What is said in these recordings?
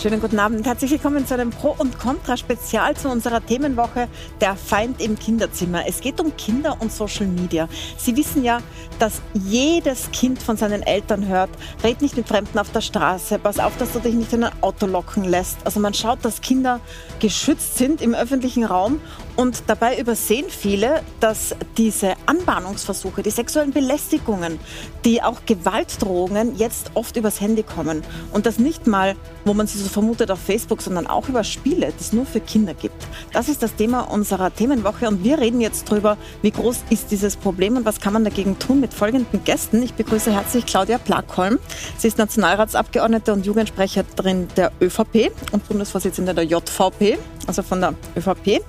Schönen guten Abend. Herzlich willkommen zu einem Pro- und Contra-Spezial zu unserer Themenwoche Der Feind im Kinderzimmer. Es geht um Kinder und Social Media. Sie wissen ja, dass jedes Kind von seinen Eltern hört, red nicht mit Fremden auf der Straße, pass auf, dass du dich nicht in ein Auto locken lässt. Also man schaut, dass Kinder geschützt sind im öffentlichen Raum und dabei übersehen viele, dass diese Anbahnungsversuche, die sexuellen Belästigungen, die auch Gewaltdrohungen jetzt oft übers Handy kommen. Und das nicht mal, wo man sie so vermutet auf Facebook, sondern auch über Spiele, die es nur für Kinder gibt. Das ist das Thema unserer Themenwoche und wir reden jetzt darüber, wie groß ist dieses Problem und was kann man dagegen tun mit folgenden Gästen. Ich begrüße herzlich Claudia Plakholm. Sie ist Nationalratsabgeordnete und Jugendsprecherin der ÖVP und Bundesvorsitzende der JVP, also von der ÖVP.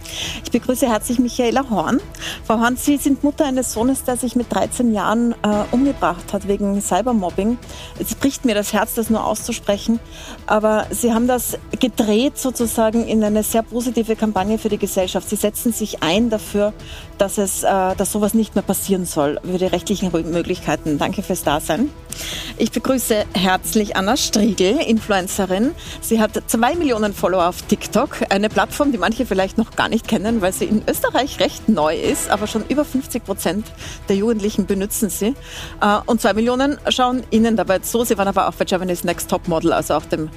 Ich begrüße herzlich Michaela Horn. Frau Horn, Sie sind Mutter eines Sohnes, der sich mit 13 Jahren äh, umgebracht hat wegen Cybermobbing. Es bricht mir das Herz, das nur auszusprechen. Aber Sie haben das gedreht sozusagen in eine sehr positive Kampagne für die Gesellschaft. Sie setzen sich ein dafür, dass, es, äh, dass sowas nicht mehr passieren soll, für die rechtlichen Möglichkeiten. Danke fürs Dasein. Ich begrüße herzlich Anna Striegel, Influencerin. Sie hat zwei Millionen Follower auf TikTok, eine Plattform, die manche vielleicht noch gar nicht kennen, weil sie in Österreich recht neu ist, aber schon über 50 Prozent der Jugendlichen benutzen sie. Äh, und zwei Millionen schauen Ihnen dabei zu. Sie waren aber auch bei Germany's Next Top Model, also auch dem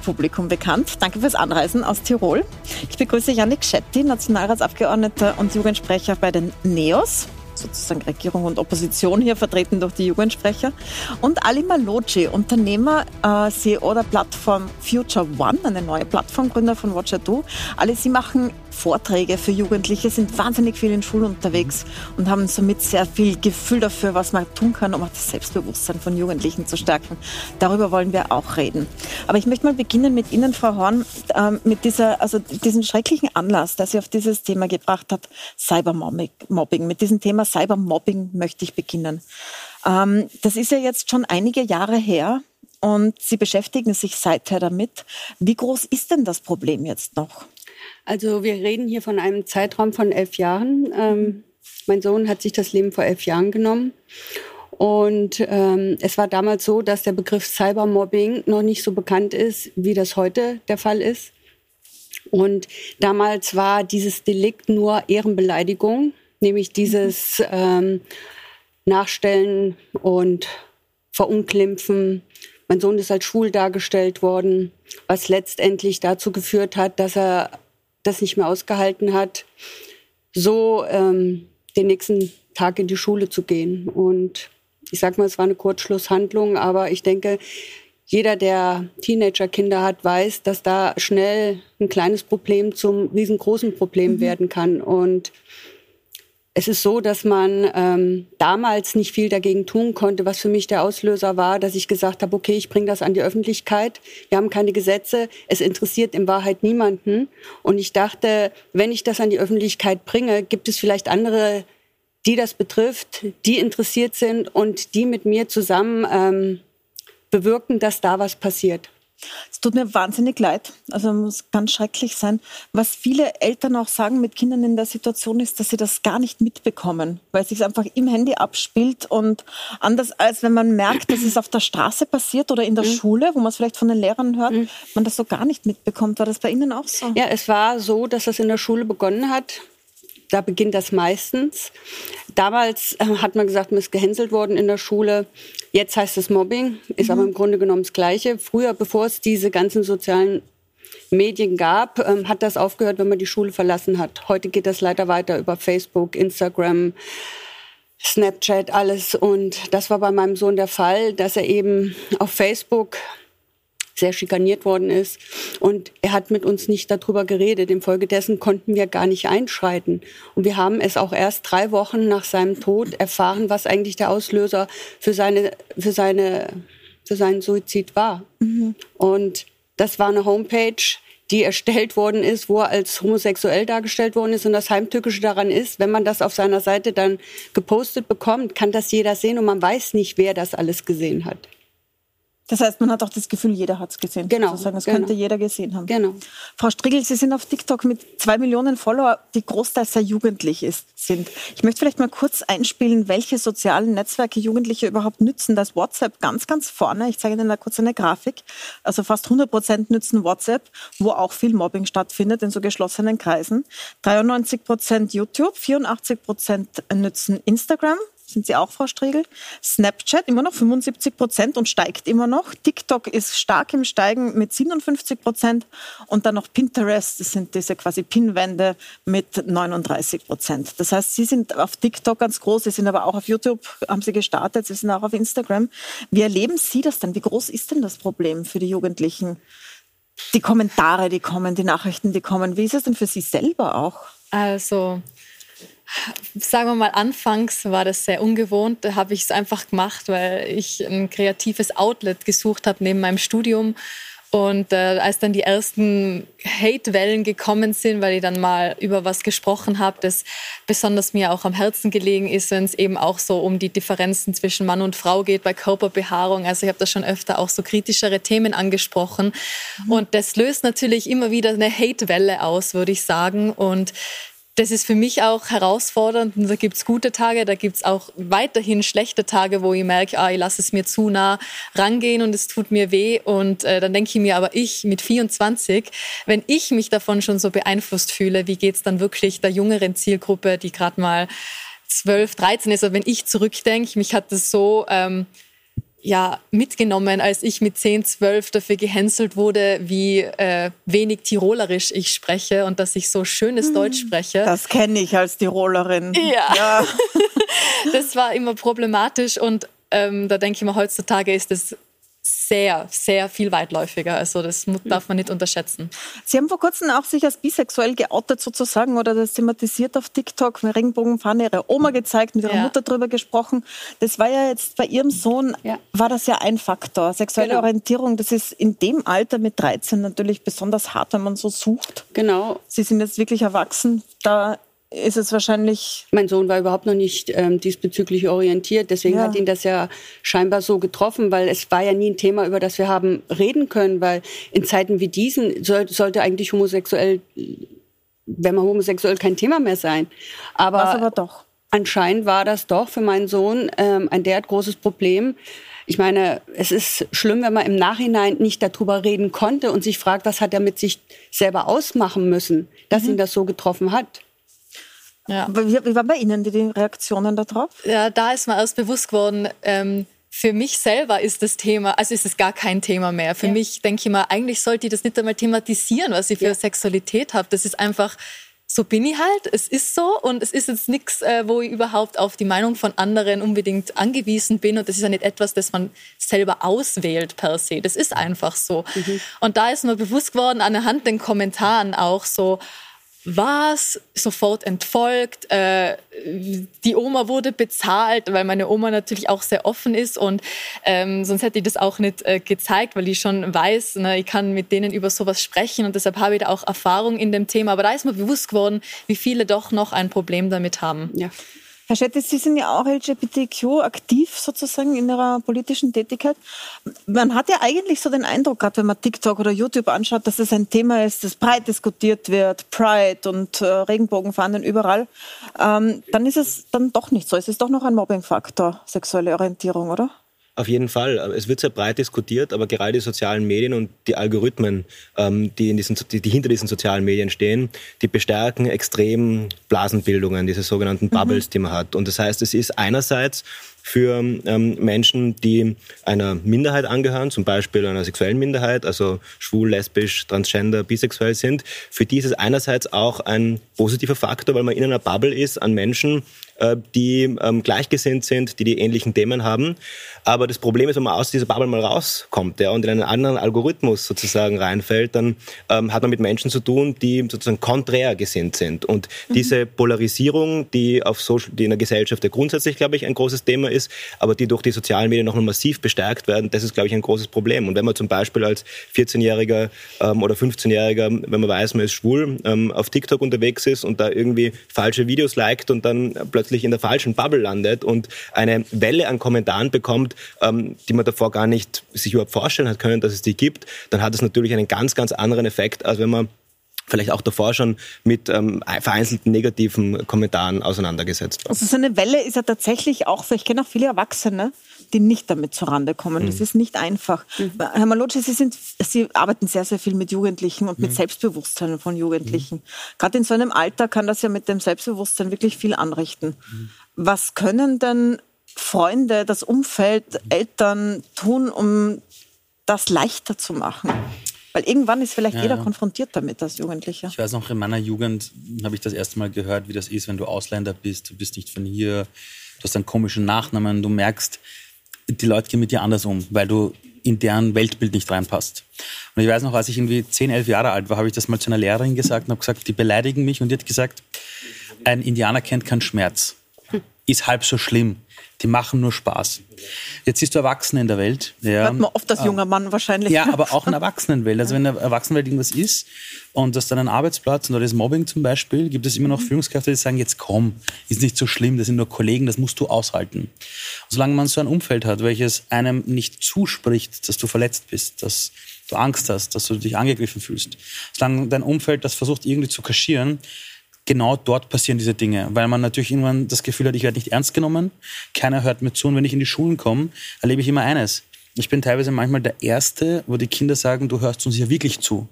Fernsehpublikum bekannt. Danke fürs Anreisen aus Tirol. Ich begrüße Janik Schetti, Nationalratsabgeordneter und Jugendsprecher bei den NEOS sozusagen Regierung und Opposition hier vertreten durch die Jugendsprecher. Und Ali Maloji, Unternehmer, äh, CEO der Plattform Future One, eine neue Plattformgründer von Watcher Do. Ali, Sie machen Vorträge für Jugendliche, sind wahnsinnig viel in Schulen unterwegs und haben somit sehr viel Gefühl dafür, was man tun kann, um auch das Selbstbewusstsein von Jugendlichen zu stärken. Darüber wollen wir auch reden. Aber ich möchte mal beginnen mit Ihnen, Frau Horn, ähm, mit dieser, also diesen schrecklichen Anlass, der Sie auf dieses Thema gebracht hat, Cybermobbing. Mit diesem Thema Cybermobbing möchte ich beginnen. Ähm, das ist ja jetzt schon einige Jahre her. Und Sie beschäftigen sich seither damit. Wie groß ist denn das Problem jetzt noch? Also wir reden hier von einem Zeitraum von elf Jahren. Ähm, mein Sohn hat sich das Leben vor elf Jahren genommen. Und ähm, es war damals so, dass der Begriff Cybermobbing noch nicht so bekannt ist, wie das heute der Fall ist. Und damals war dieses Delikt nur Ehrenbeleidigung, nämlich dieses ähm, Nachstellen und Verunglimpfen. Mein Sohn ist als schwul dargestellt worden, was letztendlich dazu geführt hat, dass er das nicht mehr ausgehalten hat, so ähm, den nächsten Tag in die Schule zu gehen. Und ich sag mal, es war eine Kurzschlusshandlung, aber ich denke, jeder, der Teenagerkinder hat, weiß, dass da schnell ein kleines Problem zum riesengroßen Problem mhm. werden kann. Und es ist so, dass man ähm, damals nicht viel dagegen tun konnte, was für mich der Auslöser war, dass ich gesagt habe, okay, ich bringe das an die Öffentlichkeit. Wir haben keine Gesetze, es interessiert in Wahrheit niemanden. Und ich dachte, wenn ich das an die Öffentlichkeit bringe, gibt es vielleicht andere, die das betrifft, die interessiert sind und die mit mir zusammen ähm, bewirken, dass da was passiert. Es tut mir wahnsinnig leid. Also muss ganz schrecklich sein. Was viele Eltern auch sagen mit Kindern in der Situation ist, dass sie das gar nicht mitbekommen, weil es sich einfach im Handy abspielt und anders als wenn man merkt, dass es auf der Straße passiert oder in der mhm. Schule, wo man es vielleicht von den Lehrern hört, mhm. man das so gar nicht mitbekommt. War das bei Ihnen auch so? Ja, es war so, dass das in der Schule begonnen hat da beginnt das meistens. Damals äh, hat man gesagt, man ist gehänselt worden in der Schule. Jetzt heißt es Mobbing, ist mhm. aber im Grunde genommen das Gleiche. Früher, bevor es diese ganzen sozialen Medien gab, ähm, hat das aufgehört, wenn man die Schule verlassen hat. Heute geht das leider weiter über Facebook, Instagram, Snapchat, alles. Und das war bei meinem Sohn der Fall, dass er eben auf Facebook sehr schikaniert worden ist. Und er hat mit uns nicht darüber geredet. Infolgedessen konnten wir gar nicht einschreiten. Und wir haben es auch erst drei Wochen nach seinem Tod erfahren, was eigentlich der Auslöser für seine, für seine, für seinen Suizid war. Mhm. Und das war eine Homepage, die erstellt worden ist, wo er als homosexuell dargestellt worden ist. Und das Heimtückische daran ist, wenn man das auf seiner Seite dann gepostet bekommt, kann das jeder sehen und man weiß nicht, wer das alles gesehen hat. Das heißt, man hat auch das Gefühl, jeder hat es gesehen. Genau. Sozusagen. Das genau. könnte jeder gesehen haben. Genau. Frau Strigel, Sie sind auf TikTok mit zwei Millionen Follower, die großteils sehr jugendlich ist, sind. Ich möchte vielleicht mal kurz einspielen, welche sozialen Netzwerke Jugendliche überhaupt nützen. Da ist WhatsApp ganz, ganz vorne. Ich zeige Ihnen da kurz eine Grafik. Also fast 100 Prozent nützen WhatsApp, wo auch viel Mobbing stattfindet in so geschlossenen Kreisen. 93 Prozent YouTube, 84 Prozent nützen Instagram, sind Sie auch, Frau Striegel? Snapchat immer noch 75 Prozent und steigt immer noch. TikTok ist stark im Steigen mit 57 Prozent und dann noch Pinterest, das sind diese quasi Pinwände mit 39 Prozent. Das heißt, Sie sind auf TikTok ganz groß, Sie sind aber auch auf YouTube, haben Sie gestartet, Sie sind auch auf Instagram. Wie erleben Sie das denn? Wie groß ist denn das Problem für die Jugendlichen? Die Kommentare, die kommen, die Nachrichten, die kommen. Wie ist es denn für Sie selber auch? Also sagen wir mal, anfangs war das sehr ungewohnt. Da habe ich es einfach gemacht, weil ich ein kreatives Outlet gesucht habe neben meinem Studium. Und äh, als dann die ersten Hate-Wellen gekommen sind, weil ich dann mal über was gesprochen habe, das besonders mir auch am Herzen gelegen ist, wenn es eben auch so um die Differenzen zwischen Mann und Frau geht bei Körperbehaarung. Also ich habe da schon öfter auch so kritischere Themen angesprochen. Mhm. Und das löst natürlich immer wieder eine Hate-Welle aus, würde ich sagen. Und das ist für mich auch herausfordernd. Und da gibt es gute Tage, da gibt es auch weiterhin schlechte Tage, wo ich merke, ah, ich lasse es mir zu nah rangehen und es tut mir weh. Und äh, dann denke ich mir, aber ich mit 24, wenn ich mich davon schon so beeinflusst fühle, wie geht es dann wirklich der jüngeren Zielgruppe, die gerade mal 12, 13 ist? Aber wenn ich zurückdenke, mich hat das so... Ähm, ja, mitgenommen, als ich mit 10, 12 dafür gehänselt wurde, wie äh, wenig Tirolerisch ich spreche und dass ich so schönes hm. Deutsch spreche. Das kenne ich als Tirolerin. Ja. ja. das war immer problematisch und ähm, da denke ich mir, heutzutage ist es sehr, sehr viel weitläufiger. Also das darf man nicht unterschätzen. Sie haben vor kurzem auch sich als bisexuell geoutet sozusagen oder das thematisiert auf TikTok, mit Regenbogenfahne Ihre Oma gezeigt, mit Ihrer ja. Mutter drüber gesprochen. Das war ja jetzt bei Ihrem Sohn, ja. war das ja ein Faktor. Sexuelle genau. Orientierung, das ist in dem Alter mit 13 natürlich besonders hart, wenn man so sucht. Genau. Sie sind jetzt wirklich erwachsen. Da ist es wahrscheinlich. Mein Sohn war überhaupt noch nicht ähm, diesbezüglich orientiert. Deswegen ja. hat ihn das ja scheinbar so getroffen, weil es war ja nie ein Thema, über das wir haben reden können, weil in Zeiten wie diesen soll, sollte eigentlich homosexuell, wenn man homosexuell, kein Thema mehr sein. Aber, aber doch. Anscheinend war das doch für meinen Sohn ähm, ein derart großes Problem. Ich meine, es ist schlimm, wenn man im Nachhinein nicht darüber reden konnte und sich fragt, was hat er mit sich selber ausmachen müssen, dass mhm. ihn das so getroffen hat. Ja. Wie, wie waren bei Ihnen die Reaktionen darauf? Ja, da ist mir erst bewusst geworden, ähm, für mich selber ist das Thema, also ist es gar kein Thema mehr. Für ja. mich denke ich mal, eigentlich sollte ich das nicht einmal thematisieren, was ich für ja. Sexualität habe. Das ist einfach, so bin ich halt, es ist so und es ist jetzt nichts, äh, wo ich überhaupt auf die Meinung von anderen unbedingt angewiesen bin und das ist ja nicht etwas, das man selber auswählt per se. Das ist einfach so. Mhm. Und da ist mir bewusst geworden, anhand den Kommentaren auch so, was sofort entfolgt. Äh, die Oma wurde bezahlt, weil meine Oma natürlich auch sehr offen ist und ähm, sonst hätte ich das auch nicht äh, gezeigt, weil ich schon weiß, ne, ich kann mit denen über sowas sprechen und deshalb habe ich da auch Erfahrung in dem Thema. Aber da ist mir bewusst geworden, wie viele doch noch ein Problem damit haben. Ja. Herr Schettes, Sie sind ja auch LGBTQ aktiv sozusagen in Ihrer politischen Tätigkeit. Man hat ja eigentlich so den Eindruck, gerade wenn man TikTok oder YouTube anschaut, dass es ein Thema ist, das breit diskutiert wird, Pride und äh, Regenbogenfahnen überall. Ähm, dann ist es dann doch nicht so. Es ist doch noch ein Mobbingfaktor, sexuelle Orientierung, oder? Auf jeden Fall. Es wird sehr breit diskutiert, aber gerade die sozialen Medien und die Algorithmen, ähm, die, in diesen, die, die hinter diesen sozialen Medien stehen, die bestärken extrem Blasenbildungen, diese sogenannten mhm. Bubbles, mhm. die man hat. Und das heißt, es ist einerseits für ähm, Menschen, die einer Minderheit angehören, zum Beispiel einer sexuellen Minderheit, also schwul, lesbisch, transgender, bisexuell sind. Für die ist es einerseits auch ein positiver Faktor, weil man in einer Bubble ist an Menschen, die ähm, gleichgesinnt sind, die die ähnlichen Themen haben. Aber das Problem ist, wenn man aus dieser Bubble mal rauskommt ja, und in einen anderen Algorithmus sozusagen reinfällt, dann ähm, hat man mit Menschen zu tun, die sozusagen konträr gesinnt sind. Und mhm. diese Polarisierung, die, auf Social, die in der Gesellschaft ja grundsätzlich, glaube ich, ein großes Thema ist, aber die durch die sozialen Medien noch massiv bestärkt werden, das ist, glaube ich, ein großes Problem. Und wenn man zum Beispiel als 14-Jähriger ähm, oder 15-Jähriger, wenn man weiß, man ist schwul, ähm, auf TikTok unterwegs ist und da irgendwie falsche Videos liked und dann plötzlich in der falschen Bubble landet und eine Welle an Kommentaren bekommt, ähm, die man davor gar nicht sich überhaupt vorstellen hat können, dass es die gibt, dann hat es natürlich einen ganz, ganz anderen Effekt, als wenn man vielleicht auch davor schon mit ähm, vereinzelten negativen Kommentaren auseinandergesetzt. Also so eine Welle ist ja tatsächlich auch, ich kenne auch viele Erwachsene, die nicht damit zurande kommen. Mhm. Das ist nicht einfach. Mhm. Herr Malocci, Sie, sind, Sie arbeiten sehr, sehr viel mit Jugendlichen und mit mhm. Selbstbewusstsein von Jugendlichen. Mhm. Gerade in so einem Alter kann das ja mit dem Selbstbewusstsein wirklich viel anrichten. Mhm. Was können denn Freunde, das Umfeld, Eltern tun, um das leichter zu machen? Weil irgendwann ist vielleicht ja, jeder konfrontiert damit als Jugendlicher. Ich weiß noch, in meiner Jugend habe ich das erste Mal gehört, wie das ist, wenn du Ausländer bist, du bist nicht von hier, du hast einen komischen Nachnamen, du merkst, die Leute gehen mit dir anders um, weil du in deren Weltbild nicht reinpasst. Und ich weiß noch, als ich irgendwie 10, 11 Jahre alt war, habe ich das mal zu einer Lehrerin gesagt und habe gesagt, die beleidigen mich und die hat gesagt, ein Indianer kennt keinen Schmerz, ist halb so schlimm die machen nur Spaß. Jetzt siehst du Erwachsene in der Welt. Ja, Hört man oft als junger Mann wahrscheinlich. Ja, aber auch in der Erwachsenenwelt. Also wenn in der Erwachsenenwelt irgendwas ist und das dann ein Arbeitsplatz und da ist Mobbing zum Beispiel, gibt es immer noch mhm. Führungskräfte, die sagen, jetzt komm, ist nicht so schlimm, das sind nur Kollegen, das musst du aushalten. Und solange man so ein Umfeld hat, welches einem nicht zuspricht, dass du verletzt bist, dass du Angst hast, dass du dich angegriffen fühlst, solange dein Umfeld das versucht irgendwie zu kaschieren, genau dort passieren diese Dinge, weil man natürlich irgendwann das Gefühl hat, ich werde nicht ernst genommen, keiner hört mir zu und wenn ich in die Schulen komme, erlebe ich immer eines. Ich bin teilweise manchmal der Erste, wo die Kinder sagen, du hörst uns ja wirklich zu.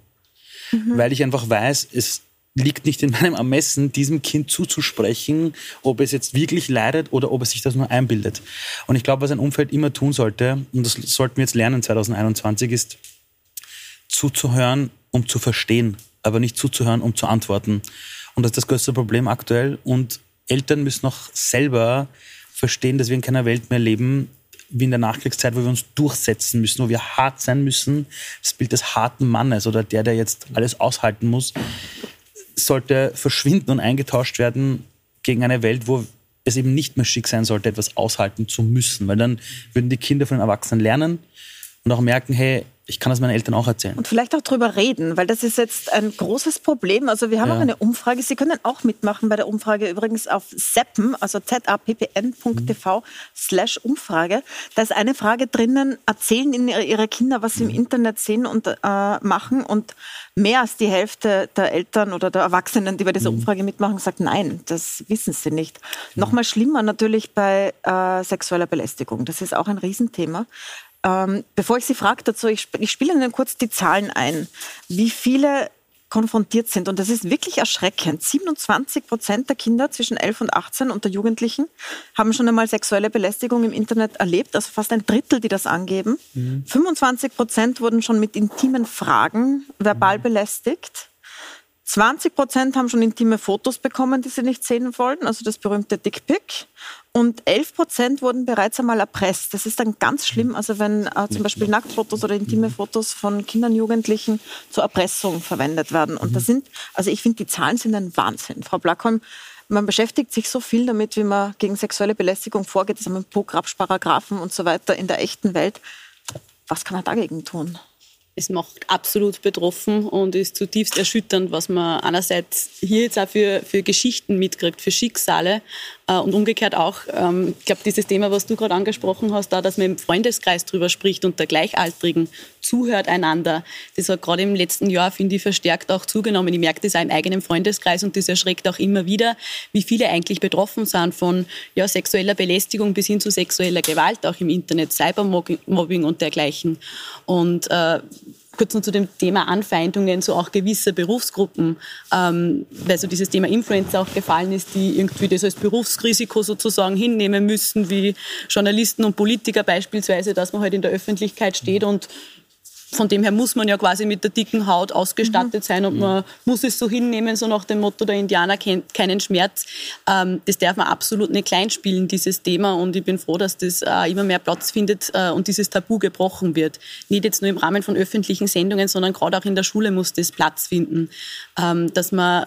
Mhm. Weil ich einfach weiß, es liegt nicht in meinem Ermessen, diesem Kind zuzusprechen, ob es jetzt wirklich leidet oder ob es sich das nur einbildet. Und ich glaube, was ein Umfeld immer tun sollte, und das sollten wir jetzt lernen 2021, ist zuzuhören, um zu verstehen, aber nicht zuzuhören, um zu antworten. Und das ist das größte Problem aktuell. Und Eltern müssen auch selber verstehen, dass wir in keiner Welt mehr leben, wie in der Nachkriegszeit, wo wir uns durchsetzen müssen, wo wir hart sein müssen. Das Bild des harten Mannes oder der, der jetzt alles aushalten muss, sollte verschwinden und eingetauscht werden gegen eine Welt, wo es eben nicht mehr schick sein sollte, etwas aushalten zu müssen. Weil dann würden die Kinder von den Erwachsenen lernen und auch merken, hey, ich kann das meinen Eltern auch erzählen. Und vielleicht auch darüber reden, weil das ist jetzt ein großes Problem. Also wir haben ja. auch eine Umfrage. Sie können auch mitmachen bei der Umfrage übrigens auf zappen, also zappn.tv slash Umfrage. Da ist eine Frage drinnen, erzählen Ihnen Ihre Kinder, was sie im mhm. Internet sehen und äh, machen. Und mehr als die Hälfte der Eltern oder der Erwachsenen, die bei dieser mhm. Umfrage mitmachen, sagt nein, das wissen sie nicht. Mhm. Nochmal schlimmer natürlich bei äh, sexueller Belästigung. Das ist auch ein Riesenthema. Ähm, bevor ich Sie frage dazu, ich, ich spiele Ihnen kurz die Zahlen ein, wie viele konfrontiert sind. Und das ist wirklich erschreckend. 27 Prozent der Kinder zwischen 11 und 18 und der Jugendlichen haben schon einmal sexuelle Belästigung im Internet erlebt, also fast ein Drittel, die das angeben. Mhm. 25 Prozent wurden schon mit intimen Fragen verbal mhm. belästigt. 20 Prozent haben schon intime Fotos bekommen, die sie nicht sehen wollten, also das berühmte Dickpick. Und 11 Prozent wurden bereits einmal erpresst. Das ist dann ganz schlimm, also wenn äh, zum Beispiel Nacktfotos oder intime Fotos von Kindern, Jugendlichen zur Erpressung verwendet werden. Und das sind, also ich finde, die Zahlen sind ein Wahnsinn. Frau Blackholm, man beschäftigt sich so viel damit, wie man gegen sexuelle Belästigung vorgeht, das haben wir Programmsparagraphen und so weiter in der echten Welt. Was kann man dagegen tun? Es macht absolut betroffen und ist zutiefst erschütternd, was man einerseits hier jetzt auch für, für Geschichten mitkriegt, für Schicksale und umgekehrt auch, ähm, ich glaube, dieses Thema, was du gerade angesprochen hast, da, dass man im Freundeskreis drüber spricht und der Gleichaltrigen zuhört einander, das hat gerade im letzten Jahr, finde ich, verstärkt auch zugenommen. Ich merke das auch im eigenen Freundeskreis und das erschreckt auch immer wieder, wie viele eigentlich betroffen sind von ja, sexueller Belästigung bis hin zu sexueller Gewalt, auch im Internet, Cybermobbing und dergleichen. Und äh, kurz noch zu dem Thema Anfeindungen so auch gewisser Berufsgruppen, ähm, weil so dieses Thema Influencer auch gefallen ist, die irgendwie das als Berufsrisiko sozusagen hinnehmen müssen, wie Journalisten und Politiker beispielsweise, dass man halt in der Öffentlichkeit steht und von dem her muss man ja quasi mit der dicken Haut ausgestattet sein und man muss es so hinnehmen, so nach dem Motto, der Indianer kennt keinen Schmerz. Ähm, das darf man absolut nicht kleinspielen, dieses Thema. Und ich bin froh, dass das äh, immer mehr Platz findet äh, und dieses Tabu gebrochen wird. Nicht jetzt nur im Rahmen von öffentlichen Sendungen, sondern gerade auch in der Schule muss das Platz finden, ähm, dass man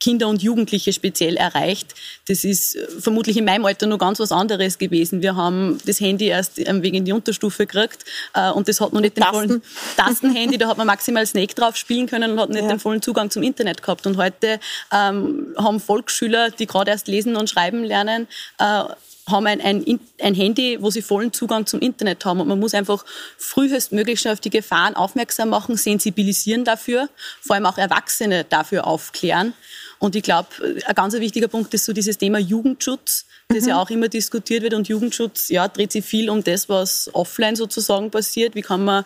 Kinder und Jugendliche speziell erreicht. Das ist äh, vermutlich in meinem Alter noch ganz was anderes gewesen. Wir haben das Handy erst wegen die Unterstufe gekriegt äh, und das hat noch nicht den Tasten. vollen Tastenhandy, da hat man maximal Snake drauf spielen können und hat nicht Ja. den vollen Zugang zum Internet gehabt. Und heute ähm, haben Volksschüler, die gerade erst lesen und schreiben lernen, äh, haben ein, ein, In- ein Handy, wo sie vollen Zugang zum Internet haben. Und man muss einfach frühestmöglich schon auf die Gefahren aufmerksam machen, sensibilisieren dafür, vor allem auch Erwachsene dafür aufklären. Und ich glaube, ein ganz wichtiger Punkt ist so dieses Thema Jugendschutz, das ja auch immer diskutiert wird. Und Jugendschutz, ja, dreht sich viel um das, was offline sozusagen passiert. Wie kann man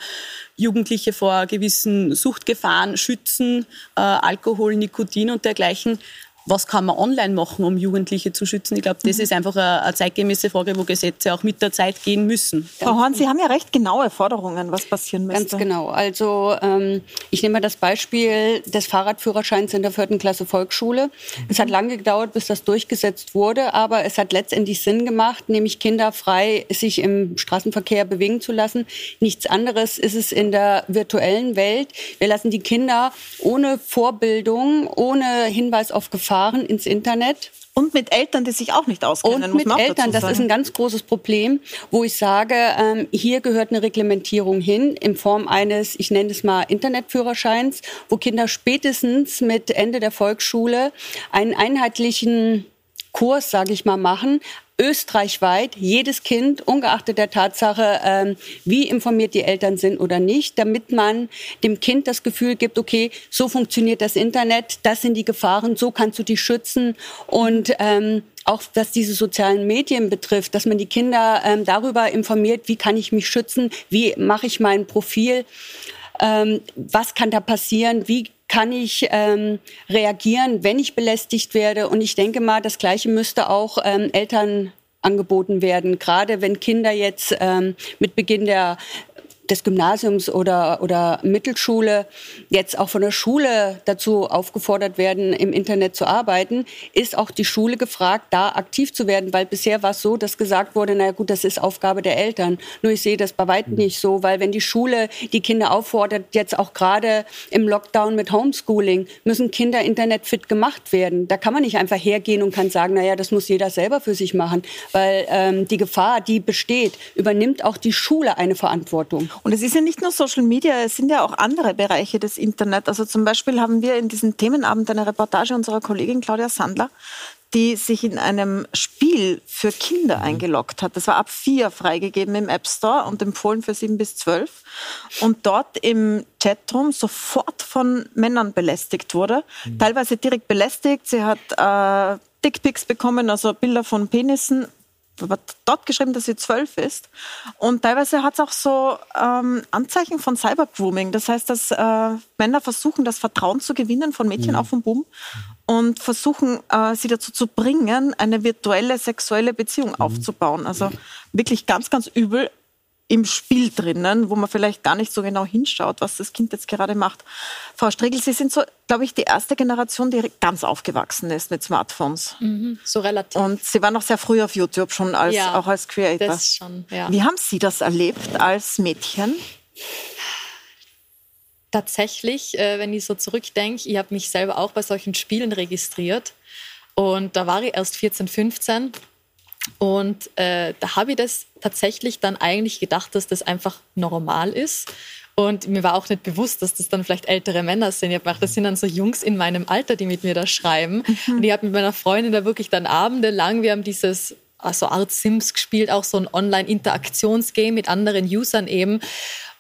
Jugendliche vor gewissen Suchtgefahren schützen, äh, Alkohol, Nikotin und dergleichen. Was kann man online machen, um Jugendliche zu schützen? Ich glaube, das ist einfach eine, eine zeitgemäße Frage, wo Gesetze auch mit der Zeit gehen müssen. Frau Horn, Sie haben ja recht genaue Forderungen, was passieren müsste. Ganz genau. Also ähm, ich nehme mal das Beispiel des Fahrradführerscheins in der vierten Klasse Volksschule. Es hat lange gedauert, bis das durchgesetzt wurde, aber es hat letztendlich Sinn gemacht, nämlich Kinder frei sich im Straßenverkehr bewegen zu lassen. Nichts anderes ist es in der virtuellen Welt. Wir lassen die Kinder ohne Vorbildung, ohne Hinweis auf Gefahren ins Internet. Und mit Eltern, die sich auch nicht auskennen, Und mit Eltern, das ist ein ganz großes Problem, wo ich sage, ähm, hier gehört eine Reglementierung hin in Form eines, ich nenne es mal Internetführerscheins, wo Kinder spätestens mit Ende der Volksschule einen einheitlichen Kurs, sage ich mal, machen. Österreichweit, jedes Kind, ungeachtet der Tatsache, ähm, wie informiert die Eltern sind oder nicht, damit man dem Kind das Gefühl gibt, okay, so funktioniert das Internet, das sind die Gefahren, so kannst du dich schützen. Und ähm, auch was diese sozialen Medien betrifft, dass man die Kinder ähm, darüber informiert, wie kann ich mich schützen, wie mache ich mein Profil, was kann da passieren, wie kann ich ähm, reagieren, wenn ich belästigt werde. Und ich denke mal, das Gleiche müsste auch ähm, Eltern angeboten werden, gerade wenn Kinder jetzt ähm, mit Beginn der des Gymnasiums oder, oder Mittelschule jetzt auch von der Schule dazu aufgefordert werden, im Internet zu arbeiten, ist auch die Schule gefragt, da aktiv zu werden, weil bisher war es so, dass gesagt wurde, naja gut, das ist Aufgabe der Eltern. Nur ich sehe das bei weitem nicht so, weil wenn die Schule die Kinder auffordert, jetzt auch gerade im Lockdown mit Homeschooling, müssen Kinder internetfit gemacht werden. Da kann man nicht einfach hergehen und kann sagen, naja, das muss jeder selber für sich machen, weil ähm, die Gefahr, die besteht, übernimmt auch die Schule eine Verantwortung. Und es ist ja nicht nur Social Media, es sind ja auch andere Bereiche des Internet. Also zum Beispiel haben wir in diesem Themenabend eine Reportage unserer Kollegin Claudia Sandler, die sich in einem Spiel für Kinder eingeloggt hat. Das war ab vier freigegeben im App Store und empfohlen für sieben bis zwölf. Und dort im Chatroom sofort von Männern belästigt wurde. Teilweise direkt belästigt. Sie hat äh, Dickpics bekommen, also Bilder von Penissen dort geschrieben, dass sie zwölf ist. Und teilweise hat es auch so ähm, Anzeichen von Cybergrooming. Das heißt, dass äh, Männer versuchen, das Vertrauen zu gewinnen von Mädchen, auch von Buben, und versuchen, äh, sie dazu zu bringen, eine virtuelle sexuelle Beziehung aufzubauen. Also wirklich ganz, ganz übel im Spiel drinnen, wo man vielleicht gar nicht so genau hinschaut, was das Kind jetzt gerade macht. Frau Striegel, Sie sind so, glaube ich, die erste Generation, die ganz aufgewachsen ist mit Smartphones. So relativ. Und Sie waren noch sehr früh auf YouTube schon als, Ja, auch als Creator. das schon, ja. Wie haben Sie das erlebt als Mädchen? Tatsächlich, äh, wenn ich so zurückdenke, ich habe mich selber auch bei solchen Spielen registriert. Und da war ich erst 14, 15. Und äh, da habe ich das tatsächlich dann eigentlich gedacht, dass das einfach normal ist. Und mir war auch nicht bewusst, dass das dann vielleicht ältere Männer sind. Ich habe gedacht, das sind dann so Jungs in meinem Alter, die mit mir da schreiben. Und ich habe mit meiner Freundin da wirklich dann abendelang, wir haben dieses also Art Sims gespielt, auch so ein Online-Interaktionsgame mit anderen Usern eben.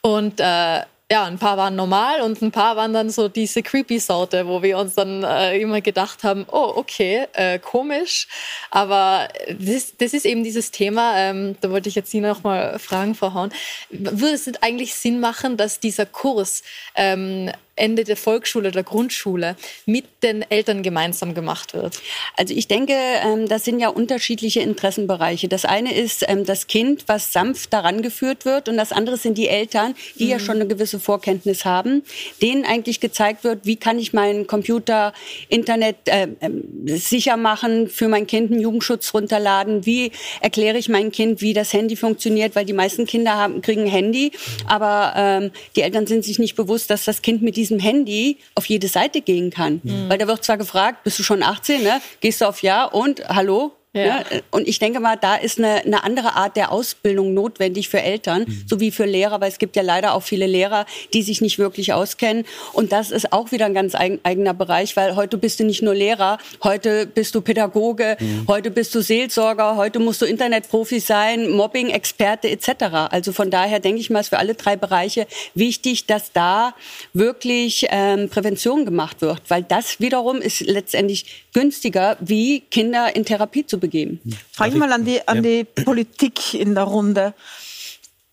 Und äh, ja, ein paar waren normal und ein paar waren dann so diese creepy Sorte, wo wir uns dann äh, immer gedacht haben, oh, okay, äh, komisch. Aber das, das ist eben dieses Thema, ähm, da wollte ich jetzt Sie noch mal fragen, Horn. Würde es eigentlich Sinn machen, dass dieser Kurs ähm, Ende der Volksschule oder Grundschule mit den Eltern gemeinsam gemacht wird? Also ich denke, ähm, das sind ja unterschiedliche Interessenbereiche. Das eine ist ähm, das Kind, was sanft daran geführt wird, und das andere sind die Eltern, die ja schon eine gewisse Vorkenntnis haben, denen eigentlich gezeigt wird, wie kann ich meinen Computer, Internet äh, ähm, sicher machen, für mein Kind einen Jugendschutz runterladen, wie erkläre ich meinem Kind, wie das Handy funktioniert, weil die meisten Kinder haben, kriegen ein Handy, aber ähm, die Eltern sind sich nicht bewusst, dass das Kind mit diesem diesem Handy auf jede Seite gehen kann. Mhm. Weil da wird zwar gefragt, bist du schon 18, ne? Gehst du auf Ja und hallo? Ja. Ne? Und ich denke mal, da ist eine, eine andere Art der Ausbildung notwendig für Eltern, mhm. sowie für Lehrer, weil es gibt ja leider auch viele Lehrer, die sich nicht wirklich auskennen. Und das ist auch wieder ein ganz eigener Bereich, weil heute bist du nicht nur Lehrer, heute bist du Pädagoge, mhm. heute bist du Seelsorger, heute musst du Internetprofi sein, Mobbing-Experte etc. Also von daher denke ich mal, ist für alle drei Bereiche wichtig, dass da wirklich ähm, Prävention gemacht wird, weil das wiederum ist letztendlich günstiger, wie Kinder in Therapie zu begeben. Frage ich mal an die, an die Politik in der Runde.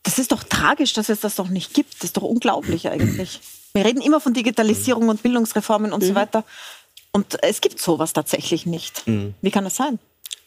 Das ist doch tragisch, dass es das doch nicht gibt. Das ist doch unglaublich eigentlich. Wir reden immer von Digitalisierung und Bildungsreformen und mhm. so weiter. Und es gibt sowas tatsächlich nicht. Mhm. Wie kann das sein?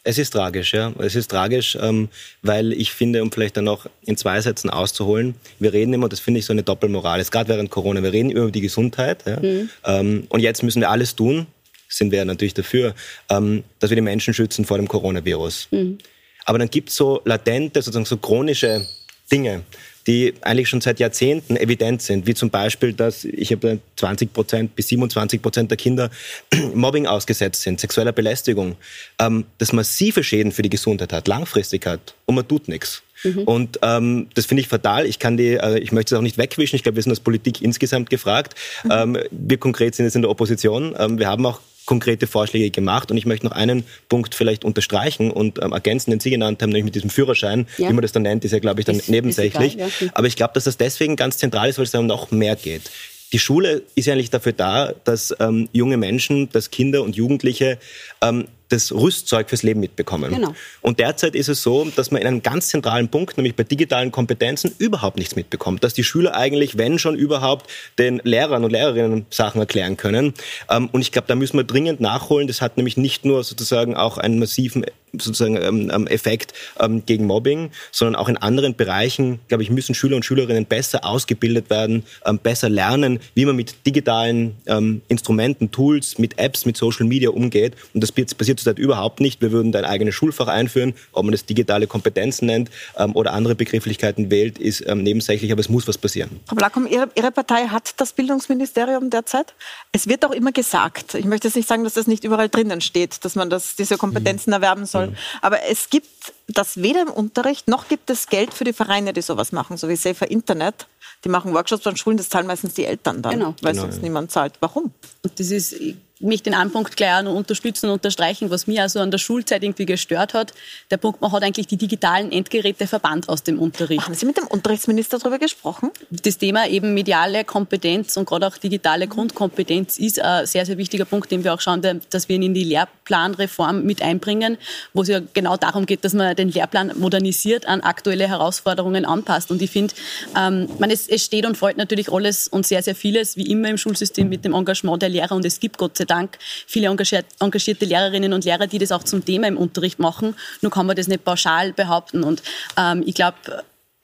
Es ist tragisch, ja. Es ist tragisch, ähm, weil ich finde, um vielleicht dann noch in zwei Sätzen auszuholen, wir reden immer, das finde ich so eine Doppelmoral, gerade während Corona, wir reden über die Gesundheit ja? mhm. ähm, und jetzt müssen wir alles tun, sind wir natürlich dafür, ähm, dass wir die Menschen schützen vor dem Coronavirus. Mhm. Aber dann gibt es so latente, sozusagen so chronische Dinge, die eigentlich schon seit Jahrzehnten evident sind, wie zum Beispiel, dass ich habe 20 Prozent bis 27 Prozent der Kinder Mobbing ausgesetzt sind, sexueller Belästigung, ähm, das massive Schäden für die Gesundheit hat, langfristig hat und man tut nichts. Mhm. Und ähm, das finde ich fatal. Ich kann die, äh, ich möchte es auch nicht wegwischen. Ich glaube, wir sind als Politik insgesamt gefragt. Mhm. Ähm, wir konkret sind jetzt in der Opposition. Ähm, wir haben auch konkrete Vorschläge gemacht. Und ich möchte noch einen Punkt vielleicht unterstreichen und ähm, ergänzen, den Sie genannt haben, nämlich mit diesem Führerschein, ja. wie man das dann nennt, ist ja, glaube ich, dann ist, nebensächlich. Ist egal, ja. Aber ich glaube, dass das deswegen ganz zentral ist, weil es dann noch mehr geht. Die Schule ist ja eigentlich dafür da, dass ähm, junge Menschen, dass Kinder und Jugendliche ähm, das Rüstzeug fürs Leben mitbekommen. Genau. Und derzeit ist es so, dass man in einem ganz zentralen Punkt, nämlich bei digitalen Kompetenzen, überhaupt nichts mitbekommt. Dass die Schüler eigentlich, wenn schon überhaupt, den Lehrern und Lehrerinnen Sachen erklären können. Ähm, und ich glaube, da müssen wir dringend nachholen. Das hat nämlich nicht nur sozusagen auch einen massiven sozusagen ähm, ähm, Effekt gegen Mobbing, sondern auch in anderen Bereichen, glaube ich, müssen Schüler und Schülerinnen besser ausgebildet werden, besser lernen, wie man mit digitalen Instrumenten, Tools, mit Apps, mit Social Media umgeht. Und das passiert zurzeit überhaupt nicht. Wir würden da ein eigenes Schulfach einführen. Ob man das digitale Kompetenzen nennt ähm, oder andere Begrifflichkeiten wählt, ist ähm, nebensächlich, aber es muss was passieren. Frau Blackum, Ihre, Ihre Partei hat das Bildungsministerium derzeit. Es wird auch immer gesagt, ich möchte jetzt nicht sagen, dass das nicht überall drinnen steht, dass man das, diese Kompetenzen mhm. erwerben soll, mhm. aber es gibt das weder im Unterricht, noch gibt es Geld für die Vereine, die sowas machen, so wie Safer Internet. Die machen Workshops an Schulen, das zahlen meistens die Eltern dann, genau. weil genau, sonst ja. niemand zahlt. Warum? Und das ist mich den einen Punkt gleich auch unterstützen und unterstreichen, was mir also an der Schulzeit irgendwie gestört hat. Der Punkt, man hat eigentlich die digitalen Endgeräte verbannt aus dem Unterricht. Haben Sie mit dem Unterrichtsminister darüber gesprochen? Das Thema eben mediale Kompetenz und gerade auch digitale Grundkompetenz ist ein sehr, sehr wichtiger Punkt, den wir auch schauen, dass wir ihn in die Lehrplanreform mit einbringen, wo es ja genau darum geht, dass man den Lehrplan modernisiert, an aktuelle Herausforderungen anpasst. Und ich finde, ähm, es, es steht und fällt natürlich alles und sehr, sehr vieles, wie immer im Schulsystem, mit dem Engagement der Lehrer. Und es gibt Gott sei sei Dank viele engagierte Lehrerinnen und Lehrer, die das auch zum Thema im Unterricht machen. Nur kann man das nicht pauschal behaupten. Und ähm, ich glaube,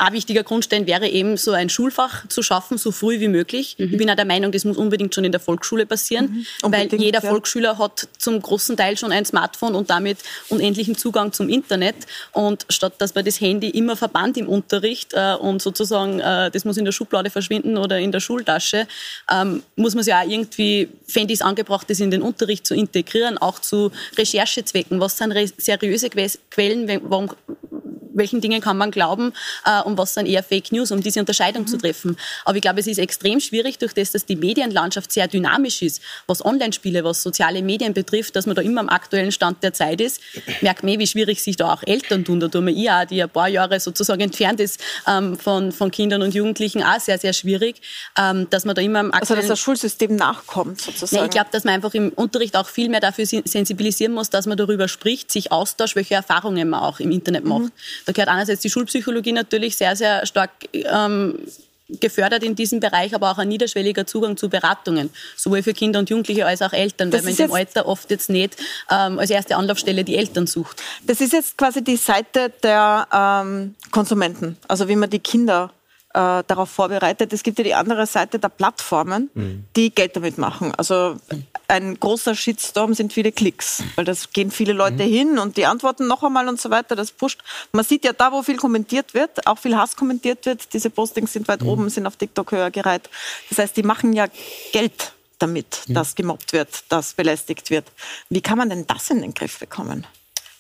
ein wichtiger Grundstein wäre eben so ein Schulfach zu schaffen, so früh wie möglich. Mhm. Ich bin auch der Meinung, das muss unbedingt schon in der Volksschule passieren, mhm. weil jeder ja. Volksschüler hat zum großen Teil schon ein Smartphone und damit unendlichen Zugang zum Internet. Und statt dass man das Handy immer verbannt im Unterricht äh, und sozusagen äh, das muss in der Schublade verschwinden oder in der Schultasche, ähm, muss man sich auch irgendwie, fände ich es angebracht, das in den Unterricht zu integrieren, auch zu Recherchezwecken. Was sind seriöse Quellen? Warum welchen Dingen kann man glauben äh, und was sind eher Fake News, um diese Unterscheidung mhm. zu treffen. Aber ich glaube, es ist extrem schwierig, durch das, dass die Medienlandschaft sehr dynamisch ist, was Online-Spiele, was soziale Medien betrifft, dass man da immer am aktuellen Stand der Zeit ist. Merkt man, wie schwierig sich da auch Eltern tun. Da tun wir ich auch, die ein paar Jahre sozusagen entfernt ist ähm, von, von Kindern und Jugendlichen, auch sehr, sehr schwierig, ähm, dass man da immer am aktuellen... Also, dass das Schulsystem nachkommt, sozusagen. Nein, ich glaube, dass man einfach im Unterricht auch viel mehr dafür sensibilisieren muss, dass man darüber spricht, sich austauscht, welche Erfahrungen man auch im Internet macht. Mhm. Da gehört einerseits die Schulpsychologie natürlich sehr, sehr stark ähm, gefördert in diesem Bereich, aber auch ein niederschwelliger Zugang zu Beratungen, sowohl für Kinder und Jugendliche als auch Eltern, das weil man in dem Alter oft jetzt nicht ähm, als erste Anlaufstelle die Eltern sucht. Das ist jetzt quasi die Seite der ähm, Konsumenten, also wie man die Kinder äh, darauf vorbereitet. Es gibt ja die andere Seite der Plattformen, mhm. die Geld damit machen. Also ein großer Shitstorm sind viele Klicks, weil das gehen viele Leute mhm. hin und die antworten noch einmal und so weiter, das pusht. Man sieht ja da, wo viel kommentiert wird, auch viel Hass kommentiert wird, diese Postings sind weit mhm. oben, sind auf TikTok höher gereiht. Das heißt, die machen ja Geld damit, mhm. dass gemobbt wird, dass belästigt wird. Wie kann man denn das in den Griff bekommen?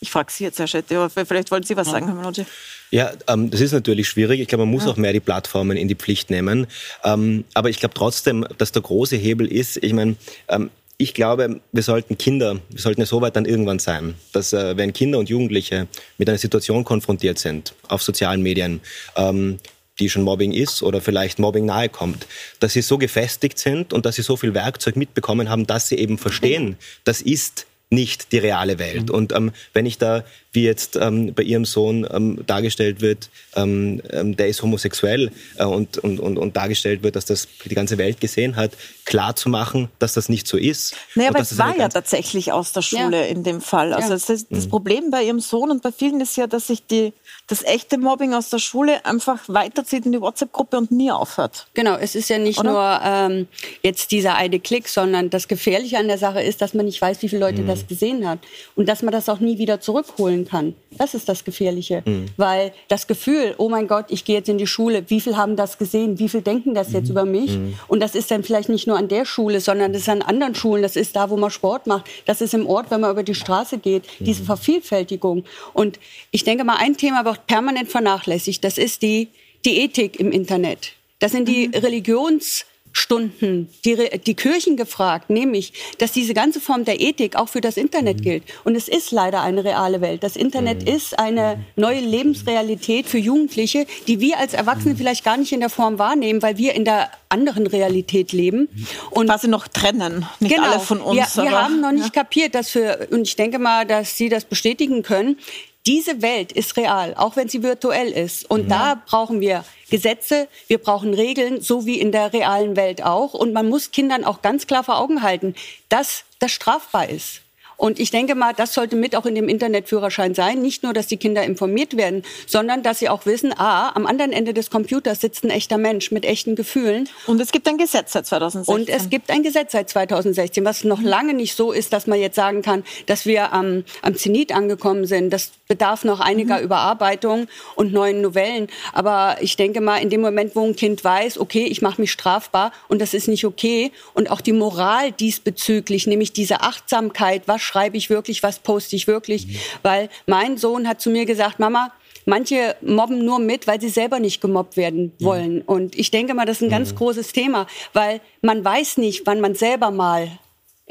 Ich frage Sie jetzt, Herr Schette, aber vielleicht wollen Sie was sagen, Herr Manoggi. Ja, ähm, das ist natürlich schwierig. Ich glaube, man muss ja. auch mehr die Plattformen in die Pflicht nehmen. Ähm, aber ich glaube trotzdem, dass der große Hebel ist, ich meine, ähm, ich glaube, wir sollten Kinder, wir sollten ja so weit dann irgendwann sein, dass äh, wenn Kinder und Jugendliche mit einer Situation konfrontiert sind auf sozialen Medien, ähm, die schon Mobbing ist oder vielleicht Mobbing nahe kommt, dass sie so gefestigt sind und dass sie so viel Werkzeug mitbekommen haben, dass sie eben verstehen, das ist nicht die reale Welt. Mhm. Und ähm, wenn ich da, wie jetzt ähm, bei ihrem Sohn ähm, dargestellt wird, ähm, ähm, der ist homosexuell äh, und, und, und, und dargestellt wird, dass das die ganze Welt gesehen hat, klar zu machen, dass das nicht so ist. Naja, aber es war ja tatsächlich aus der Schule ja. in dem Fall. Also ja. das, das mhm. Problem bei ihrem Sohn und bei vielen ist ja, dass sich die das echte Mobbing aus der Schule einfach weiterzieht in die WhatsApp-Gruppe und nie aufhört. Genau, es ist ja nicht Oder? nur ähm, jetzt dieser eine Klick, sondern das Gefährliche an der Sache ist, dass man nicht weiß, wie viele Leute mhm. das gesehen hat und dass man das auch nie wieder zurückholen kann. Das ist das Gefährliche, mhm. weil das Gefühl, oh mein Gott, ich gehe jetzt in die Schule, wie viele haben das gesehen, wie viele denken das jetzt mhm. über mich mhm. und das ist dann vielleicht nicht nur an der Schule, sondern das ist an anderen Schulen, das ist da, wo man Sport macht, das ist im Ort, wenn man über die Straße geht, diese mhm. Vervielfältigung und ich denke mal, ein Thema wird permanent vernachlässigt. Das ist die, die Ethik im Internet. Das sind die mhm. Religions- Stunden die, die Kirchen gefragt, nämlich, dass diese ganze Form der Ethik auch für das Internet mhm. gilt. Und es ist leider eine reale Welt. Das Internet mhm. ist eine neue Lebensrealität für Jugendliche, die wir als Erwachsene mhm. vielleicht gar nicht in der Form wahrnehmen, weil wir in der anderen Realität leben. Und quasi noch trennen, nicht genau, alle von uns. Wir, wir haben noch nicht ja. kapiert, dass für, und ich denke mal, dass Sie das bestätigen können, diese Welt ist real, auch wenn sie virtuell ist. Und mhm. da brauchen wir Gesetze, wir brauchen Regeln, so wie in der realen Welt auch. Und man muss Kindern auch ganz klar vor Augen halten, dass das strafbar ist. Und ich denke mal, das sollte mit auch in dem Internetführerschein sein. Nicht nur, dass die Kinder informiert werden, sondern dass sie auch wissen, ah, am anderen Ende des Computers sitzt ein echter Mensch mit echten Gefühlen. Und es gibt ein Gesetz seit 2016. Und es gibt ein Gesetz seit 2016, was noch lange nicht so ist, dass man jetzt sagen kann, dass wir am, am Zenit angekommen sind. Das bedarf noch einiger mhm. Überarbeitung und neuen Novellen. Aber ich denke mal, in dem Moment, wo ein Kind weiß, okay, ich mache mich strafbar und das ist nicht okay und auch die Moral diesbezüglich, nämlich diese Achtsamkeit, was schreibe ich wirklich, was poste ich wirklich. Mhm. Weil mein Sohn hat zu mir gesagt, Mama, Manche mobben nur mit, weil sie selber nicht gemobbt werden wollen. Mhm. Und ich denke mal, das ist ein ganz mhm. großes Thema, weil man weiß nicht, wann man selber mal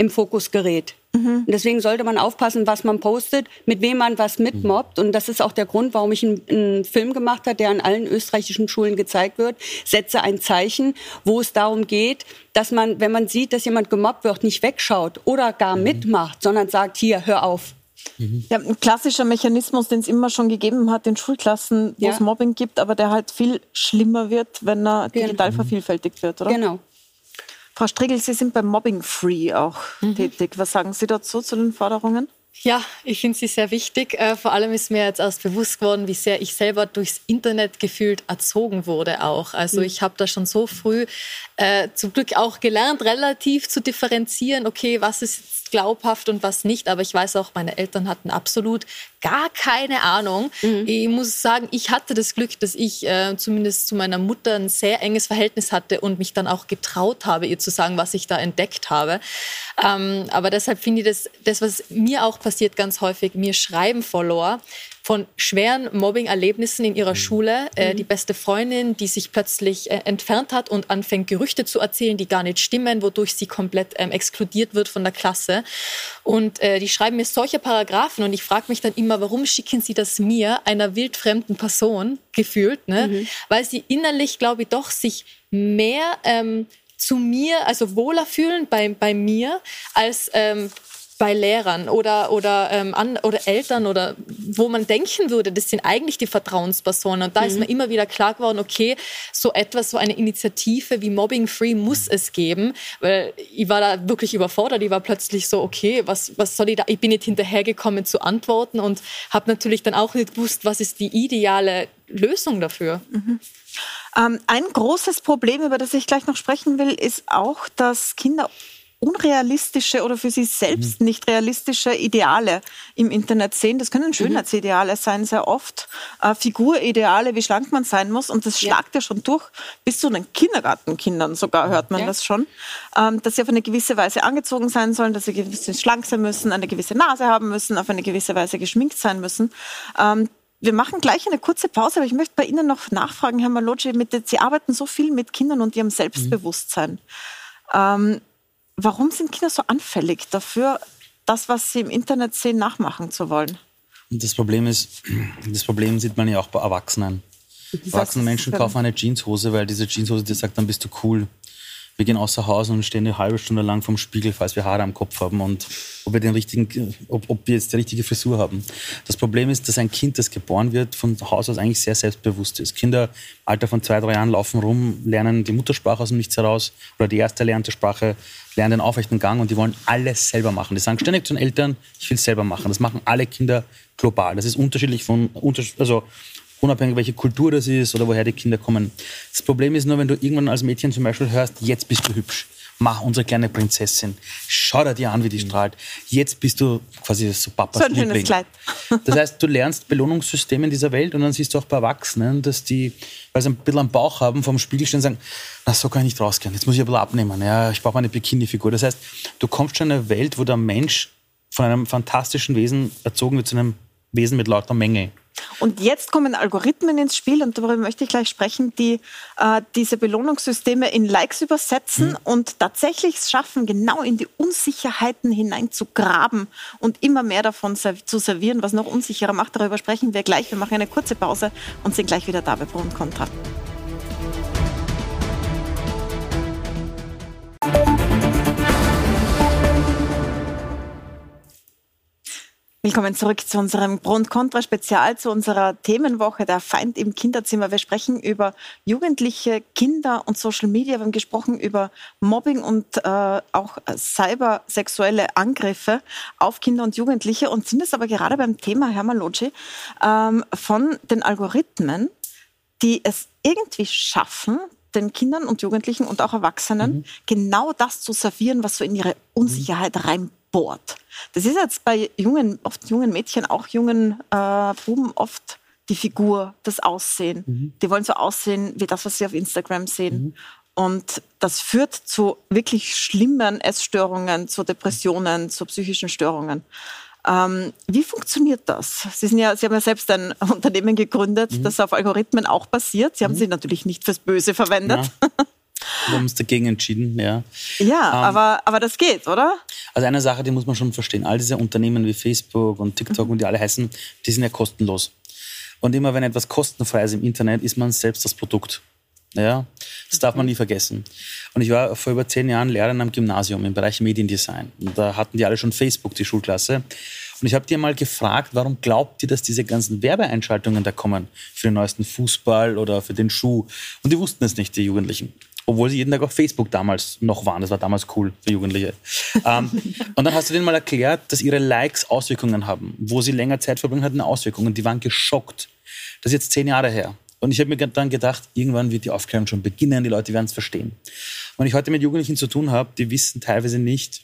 im Fokus gerät. Mhm. deswegen sollte man aufpassen, was man postet, mit wem man was mitmobbt. Und das ist auch der Grund, warum ich einen, einen Film gemacht habe, der an allen österreichischen Schulen gezeigt wird. Setze ein Zeichen, wo es darum geht, dass man, wenn man sieht, dass jemand gemobbt wird, nicht wegschaut oder gar mhm. mitmacht, sondern sagt, hier, hör auf. Mhm. Ja, ein klassischer Mechanismus, den es immer schon gegeben hat in Schulklassen, wo ja. es Mobbing gibt, aber der halt viel schlimmer wird, wenn er genau. digital vervielfältigt wird, oder? Genau. Frau Strigel, Sie sind beim Mobbing Free auch mhm. tätig. Was sagen Sie dazu, zu den Forderungen? Ja, ich finde sie sehr wichtig. Äh, vor allem ist mir jetzt erst bewusst geworden, wie sehr ich selber durchs Internet gefühlt erzogen wurde auch. Also mhm. ich habe da schon so früh äh, zum Glück auch gelernt, relativ zu differenzieren, okay, was ist glaubhaft und was nicht. Aber ich weiß auch, meine Eltern hatten absolut gar keine Ahnung. Mhm. Ich muss sagen, ich hatte das Glück, dass ich äh, zumindest zu meiner Mutter ein sehr enges Verhältnis hatte und mich dann auch getraut habe, ihr zu sagen, was ich da entdeckt habe. Ähm, aber deshalb finde ich das, das, was mir auch passiert ganz häufig, mir schreiben Follower, von schweren Mobbing-Erlebnissen in ihrer mhm. Schule. Äh, mhm. die beste Freundin, die sich plötzlich äh, entfernt hat und anfängt, Gerüchte zu erzählen, die gar nicht stimmen, wodurch sie komplett ähm, exkludiert wird von der Klasse. Und äh, die schreiben mir solche Paragraphen und ich frage mich dann immer, warum schicken sie das mir, einer wildfremden Person, gefühlt, ne? Mhm. Weil sie innerlich, glaube ich, doch sich mehr ähm, zu mir, also wohler fühlen bei, bei mir, als ähm, bei Lehrern oder, oder, ähm, an, oder Eltern oder wo man denken würde, das sind eigentlich die Vertrauenspersonen. Und da mhm. ist mir immer wieder klar geworden, okay, so etwas, so eine Initiative wie Mobbing Free muss es geben, weil ich war da wirklich überfordert. Ich war plötzlich so, okay, was, was soll ich da? Ich bin nicht hinterhergekommen zu antworten und habe natürlich dann auch nicht gewusst, was ist die ideale Lösung dafür. Mhm. Ähm, ein großes Problem, über das ich gleich noch sprechen will, ist auch, dass Kinder unrealistische oder für sie selbst mhm. nicht realistische Ideale im Internet sehen. Das können mhm. Schönheitsideale sein, sehr oft. Äh, Figurideale, wie schlank man sein muss. Und das schlagt ja, schon durch. Bis zu den Kindergartenkindern sogar hört man ja. das schon. Ähm, dass sie auf eine gewisse Weise angezogen sein sollen, dass sie gewiss schlank sein müssen, eine gewisse Nase haben müssen, auf eine gewisse Weise geschminkt sein müssen. Ähm, wir machen gleich eine kurze Pause, aber ich möchte bei Ihnen noch nachfragen, Herr Malocci, mit, Sie arbeiten so viel mit Kindern und ihrem Selbstbewusstsein. Mhm. Ähm, warum sind Kinder so anfällig dafür, das, was sie im Internet sehen, nachmachen zu wollen? Das Problem ist, das Problem sieht man ja auch bei Erwachsenen. Erwachsene Menschen kaufen eine Jeanshose, weil diese Jeanshose dir sagt, dann bist du cool wir gehen außer Haus und stehen eine halbe Stunde lang vom Spiegel, falls wir Haare am Kopf haben und ob wir, den richtigen, ob, ob wir jetzt die richtige Frisur haben. Das Problem ist, dass ein Kind, das geboren wird, von Haus aus eigentlich sehr selbstbewusst ist. Kinder im Alter von zwei, drei Jahren laufen rum, lernen die Muttersprache aus dem Nichts heraus oder die erste erlernte Sprache, lernen den aufrechten Gang und die wollen alles selber machen. Die sagen ständig zu den Eltern, ich will es selber machen. Das machen alle Kinder global. Das ist unterschiedlich von, also unabhängig welche Kultur das ist oder woher die Kinder kommen. Das Problem ist nur, wenn du irgendwann als Mädchen zum Beispiel hörst, jetzt bist du hübsch. Mach unsere kleine Prinzessin. Schau dir die an, wie die strahlt. Jetzt bist du quasi so Papas so ein Liebling. Kleid. Das heißt, du lernst Belohnungssysteme in dieser Welt und dann siehst du auch bei Erwachsenen, dass die, weil sie ein bisschen am Bauch haben, vom Spiegel stehen und sagen, na, so kann ich nicht rausgehen. Jetzt muss ich ein bisschen abnehmen. Ja, ich brauche eine Bikini-Figur. Das heißt, du kommst schon in eine Welt, wo der Mensch von einem fantastischen Wesen erzogen wird zu einem Wesen mit lauter Menge. Und jetzt kommen Algorithmen ins Spiel und darüber möchte ich gleich sprechen, die äh, diese Belohnungssysteme in Likes übersetzen mhm. und tatsächlich schaffen, genau in die Unsicherheiten hineinzugraben und immer mehr davon zu servieren, was noch unsicherer macht. Darüber sprechen wir gleich. Wir machen eine kurze Pause und sind gleich wieder da bei Pro und Contra. Willkommen zurück zu unserem Pro und Contra Spezial, zu unserer Themenwoche Der Feind im Kinderzimmer. Wir sprechen über Jugendliche, Kinder und Social Media. Wir haben gesprochen über Mobbing und äh, auch cybersexuelle Angriffe auf Kinder und Jugendliche und sind es aber gerade beim Thema, Herr Malocci, ähm, von den Algorithmen, die es irgendwie schaffen, den Kindern und Jugendlichen und auch Erwachsenen mhm. genau das zu servieren, was so in ihre Unsicherheit mhm. Reinbohrt. Das ist jetzt bei jungen, oft jungen Mädchen, auch jungen äh, Buben oft die Figur, das Aussehen. Mhm. Die wollen so aussehen wie das, was sie auf Instagram sehen. Mhm. Und das führt zu wirklich schlimmen Essstörungen, zu Depressionen, zu psychischen Störungen. Ähm, wie funktioniert das? Sie, sind ja, Sie haben ja selbst ein Unternehmen gegründet, mhm. das auf Algorithmen auch basiert. Sie haben mhm. sie natürlich nicht fürs Böse verwendet. Ja. Wir haben uns dagegen entschieden, ja. Ja, ähm, aber, aber das geht, oder? Also eine Sache, die muss man schon verstehen. All diese Unternehmen wie Facebook und TikTok mhm. und die alle heißen, die sind ja kostenlos. Und immer wenn etwas kostenfrei ist im Internet, ist man selbst das Produkt. Ja, das darf man nie vergessen. Und ich war vor über zehn Jahren Lehrer am Gymnasium im Bereich Mediendesign. Und da hatten die alle schon Facebook, die Schulklasse. Und ich habe die mal gefragt, warum glaubt ihr, dass diese ganzen Werbeeinschaltungen da kommen? Für den neuesten Fußball oder für den Schuh. Und die wussten es nicht, die Jugendlichen obwohl sie jeden Tag auf Facebook damals noch waren. Das war damals cool für Jugendliche. ähm, und dann hast du denen mal erklärt, dass ihre Likes Auswirkungen haben. Wo sie länger Zeit verbringen, hatten Auswirkungen. Die waren geschockt. Das ist jetzt zehn Jahre her. Und ich habe mir dann gedacht, irgendwann wird die Aufklärung schon beginnen, die Leute werden es verstehen. Wenn ich heute mit Jugendlichen zu tun habe, die wissen teilweise nicht,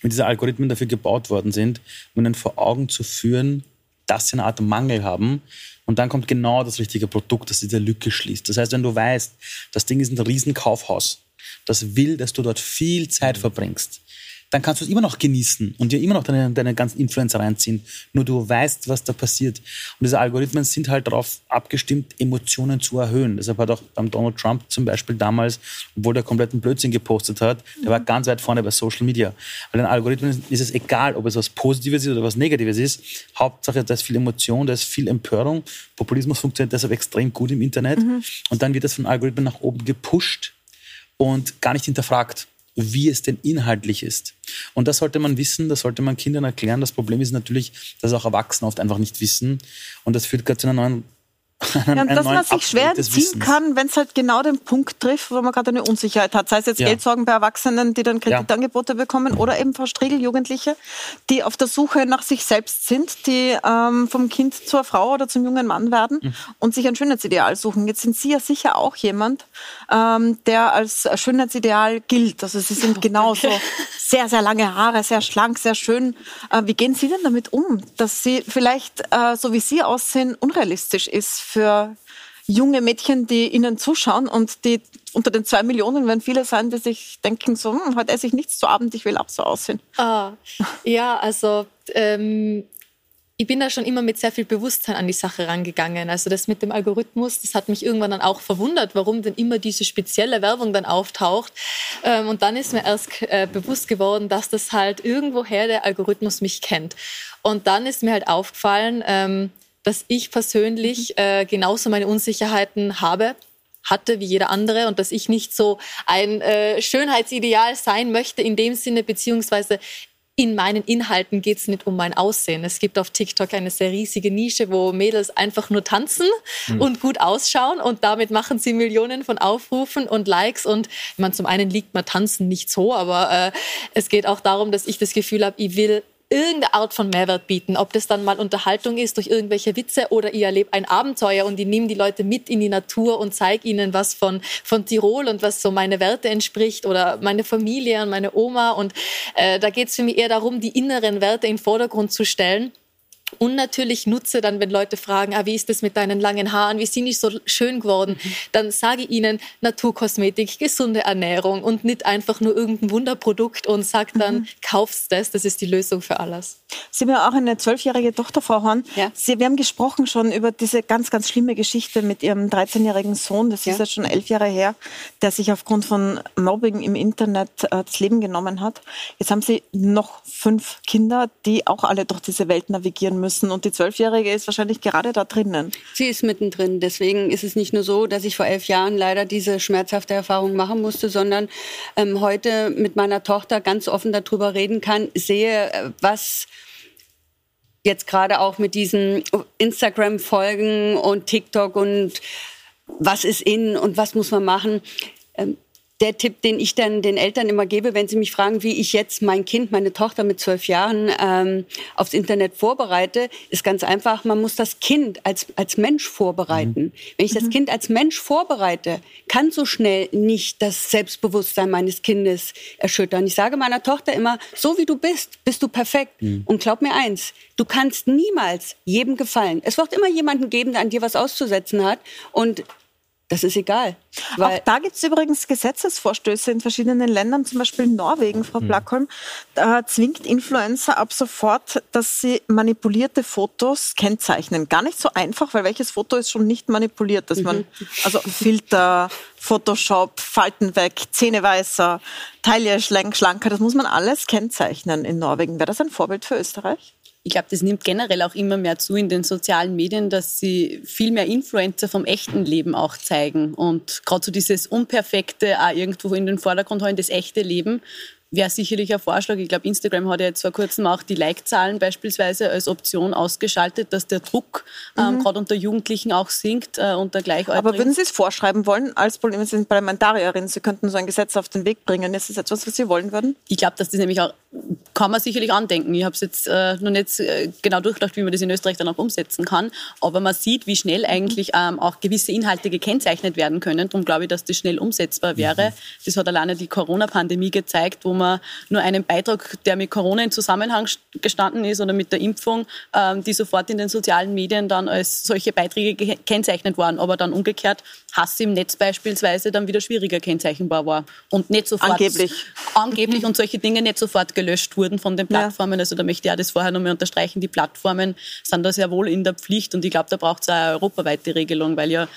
wie diese Algorithmen dafür gebaut worden sind, um ihnen vor Augen zu führen, dass sie eine Art Mangel haben. Und dann kommt genau das richtige Produkt, das diese Lücke schließt. Das heißt, wenn du weißt, das Ding ist ein Riesenkaufhaus, das will, dass du dort viel Zeit verbringst, dann kannst du es immer noch genießen und dir immer noch deine, deine ganzen Influencer reinziehen. Nur du weißt, was da passiert. Und diese Algorithmen sind halt darauf abgestimmt, Emotionen zu erhöhen. Deshalb hat auch beim Donald Trump zum Beispiel damals, obwohl der kompletten Blödsinn gepostet hat, der war ganz weit vorne bei Social Media. Weil den Algorithmen ist es egal, ob es was Positives ist oder was Negatives ist. Hauptsache, da ist viel Emotion, da ist viel Empörung. Populismus funktioniert deshalb extrem gut im Internet. Mhm. Und dann wird das von Algorithmen nach oben gepusht und gar nicht hinterfragt wie es denn inhaltlich ist. Und das sollte man wissen, das sollte man Kindern erklären. Das Problem ist natürlich, dass auch Erwachsene oft einfach nicht wissen. Und das führt gerade zu einer neuen Ja, dass man sich schwer entziehen kann, wenn es halt genau den Punkt trifft, wo man gerade eine Unsicherheit hat. Sei es jetzt ja. Geldsorgen bei Erwachsenen, die dann Kreditangebote ja. bekommen, oder eben Frau Striegel, Jugendliche, die auf der Suche nach sich selbst sind, die ähm, vom Kind zur Frau oder zum jungen Mann werden mhm. und sich ein Schönheitsideal suchen. Jetzt sind Sie ja sicher auch jemand, ähm, der als Schönheitsideal gilt. Also Sie sind genauso sehr, sehr lange Haare, sehr schlank, sehr schön. Äh, wie gehen Sie denn damit um, dass Sie vielleicht, äh, so wie Sie aussehen, unrealistisch ist für junge Mädchen, die Ihnen zuschauen und die unter den zwei Millionen werden viele sein, die sich denken, so, hm, heute esse ich nichts zu Abend, ich will auch so aussehen. Ah, ja, also ähm, ich bin da schon immer mit sehr viel Bewusstsein an die Sache rangegangen. Also das mit dem Algorithmus, das hat mich irgendwann dann auch verwundert, warum denn immer diese spezielle Werbung dann auftaucht. Ähm, und dann ist mir erst äh, bewusst geworden, dass das halt irgendwoher der Algorithmus mich kennt. Und dann ist mir halt aufgefallen, ähm, dass ich persönlich mhm. äh, genauso meine Unsicherheiten habe hatte wie jeder andere und dass ich nicht so ein äh, Schönheitsideal sein möchte in dem Sinne, beziehungsweise in meinen Inhalten geht es nicht um mein Aussehen. Es gibt auf TikTok eine sehr riesige Nische, wo Mädels einfach nur tanzen mhm. und gut ausschauen und damit machen sie Millionen von Aufrufen und Likes. Und man zum einen liegt mir Tanzen nicht so, aber äh, es geht auch darum, dass ich das Gefühl habe, ich will irgendeine Art von Mehrwert bieten. Ob das dann mal Unterhaltung ist durch irgendwelche Witze oder ihr erlebt ein Abenteuer und ich nehme die Leute mit in die Natur und zeige ihnen was von, von Tirol und was so meine Werte entspricht oder meine Familie und meine Oma. Und äh, da geht es für mich eher darum, die inneren Werte in den Vordergrund zu stellen und natürlich nutze dann, wenn Leute fragen, ah, wie ist das mit deinen langen Haaren, wie sind die so schön geworden, mhm. dann sage ich ihnen Naturkosmetik, gesunde Ernährung und nicht einfach nur irgendein Wunderprodukt und sag dann, mhm. kaufst das, das ist die Lösung für alles. Sie haben ja auch eine zwölfjährige Tochter, Frau Horn. Ja. Sie, wir haben gesprochen schon über diese ganz, ganz schlimme Geschichte mit Ihrem 13-jährigen Sohn, das ja. ist jetzt schon elf Jahre her, der sich aufgrund von Mobbing im Internet äh, das Leben genommen hat. Jetzt haben Sie noch fünf Kinder, die auch alle durch diese Welt navigieren müssen. Und die Zwölfjährige ist wahrscheinlich gerade da drinnen. Sie ist mittendrin. Deswegen ist es nicht nur so, dass ich vor elf Jahren leider diese schmerzhafte Erfahrung machen musste, sondern ähm, heute mit meiner Tochter ganz offen darüber reden kann, sehe, äh, was jetzt gerade auch mit diesen Instagram-Folgen und TikTok und was ist in und was muss man machen. Ähm, der Tipp, den ich dann den Eltern immer gebe, wenn sie mich fragen, wie ich jetzt mein Kind, meine Tochter mit zwölf Jahren ähm, aufs Internet vorbereite, ist ganz einfach, man muss das Kind als, als Mensch vorbereiten. Mhm. Wenn ich das mhm. Kind als Mensch vorbereite, kann so schnell nicht das Selbstbewusstsein meines Kindes erschüttern. Ich sage meiner Tochter immer, so wie du bist, bist du perfekt. Mhm. Und glaub mir eins, du kannst niemals jedem gefallen. Es wird immer jemanden geben, der an dir was auszusetzen hat. Und das ist egal. Auch da gibt es übrigens Gesetzesvorstöße in verschiedenen Ländern, zum Beispiel in Norwegen, Frau mhm. Blackholm. Da zwingt Influencer ab sofort, dass sie manipulierte Fotos kennzeichnen. Gar nicht so einfach, weil welches Foto ist schon nicht manipuliert, dass man, mhm. also Filter, Photoshop, Falten weg, Zähne weißer, Taille schlanker, das muss man alles kennzeichnen in Norwegen. Wäre das ein Vorbild für Österreich? Ich glaube, das nimmt generell auch immer mehr zu in den sozialen Medien, dass sie viel mehr Influencer vom echten Leben auch zeigen. Und gerade so dieses Unperfekte auch irgendwo in den Vordergrund holen, das echte Leben wäre sicherlich ein Vorschlag. Ich glaube, Instagram hat ja jetzt vor kurzem auch die Like-Zahlen beispielsweise als Option ausgeschaltet, dass der Druck ähm, mhm. gerade unter Jugendlichen auch sinkt, äh, unter Gleichaltrigen. Aber würden Sie es vorschreiben wollen als Sie sind Parlamentarierin, Sie könnten so ein Gesetz auf den Weg bringen. Ist das etwas, was Sie wollen würden? Ich glaube, dass das nämlich auch, kann man sicherlich andenken. Ich habe es jetzt äh, noch nicht äh, genau durchgedacht, wie man das in Österreich dann auch umsetzen kann. Aber man sieht, wie schnell eigentlich ähm, auch gewisse Inhalte gekennzeichnet werden können. Darum glaube ich, dass das schnell umsetzbar wäre. Mhm. Das hat alleine die Corona-Pandemie gezeigt, wo man man nur einen Beitrag, der mit Corona in Zusammenhang gestanden ist oder mit der Impfung, ähm, die sofort in den sozialen Medien dann als solche Beiträge gekennzeichnet waren, aber dann umgekehrt Hass im Netz beispielsweise dann wieder schwieriger kennzeichnbar war und nicht sofort angeblich angeblich und solche Dinge nicht sofort gelöscht wurden von den Plattformen. Ja. Also da möchte ich auch das vorher nochmal unterstreichen. Die Plattformen sind da sehr wohl in der Pflicht und ich glaube, da braucht es eine europaweite Regelung, weil ja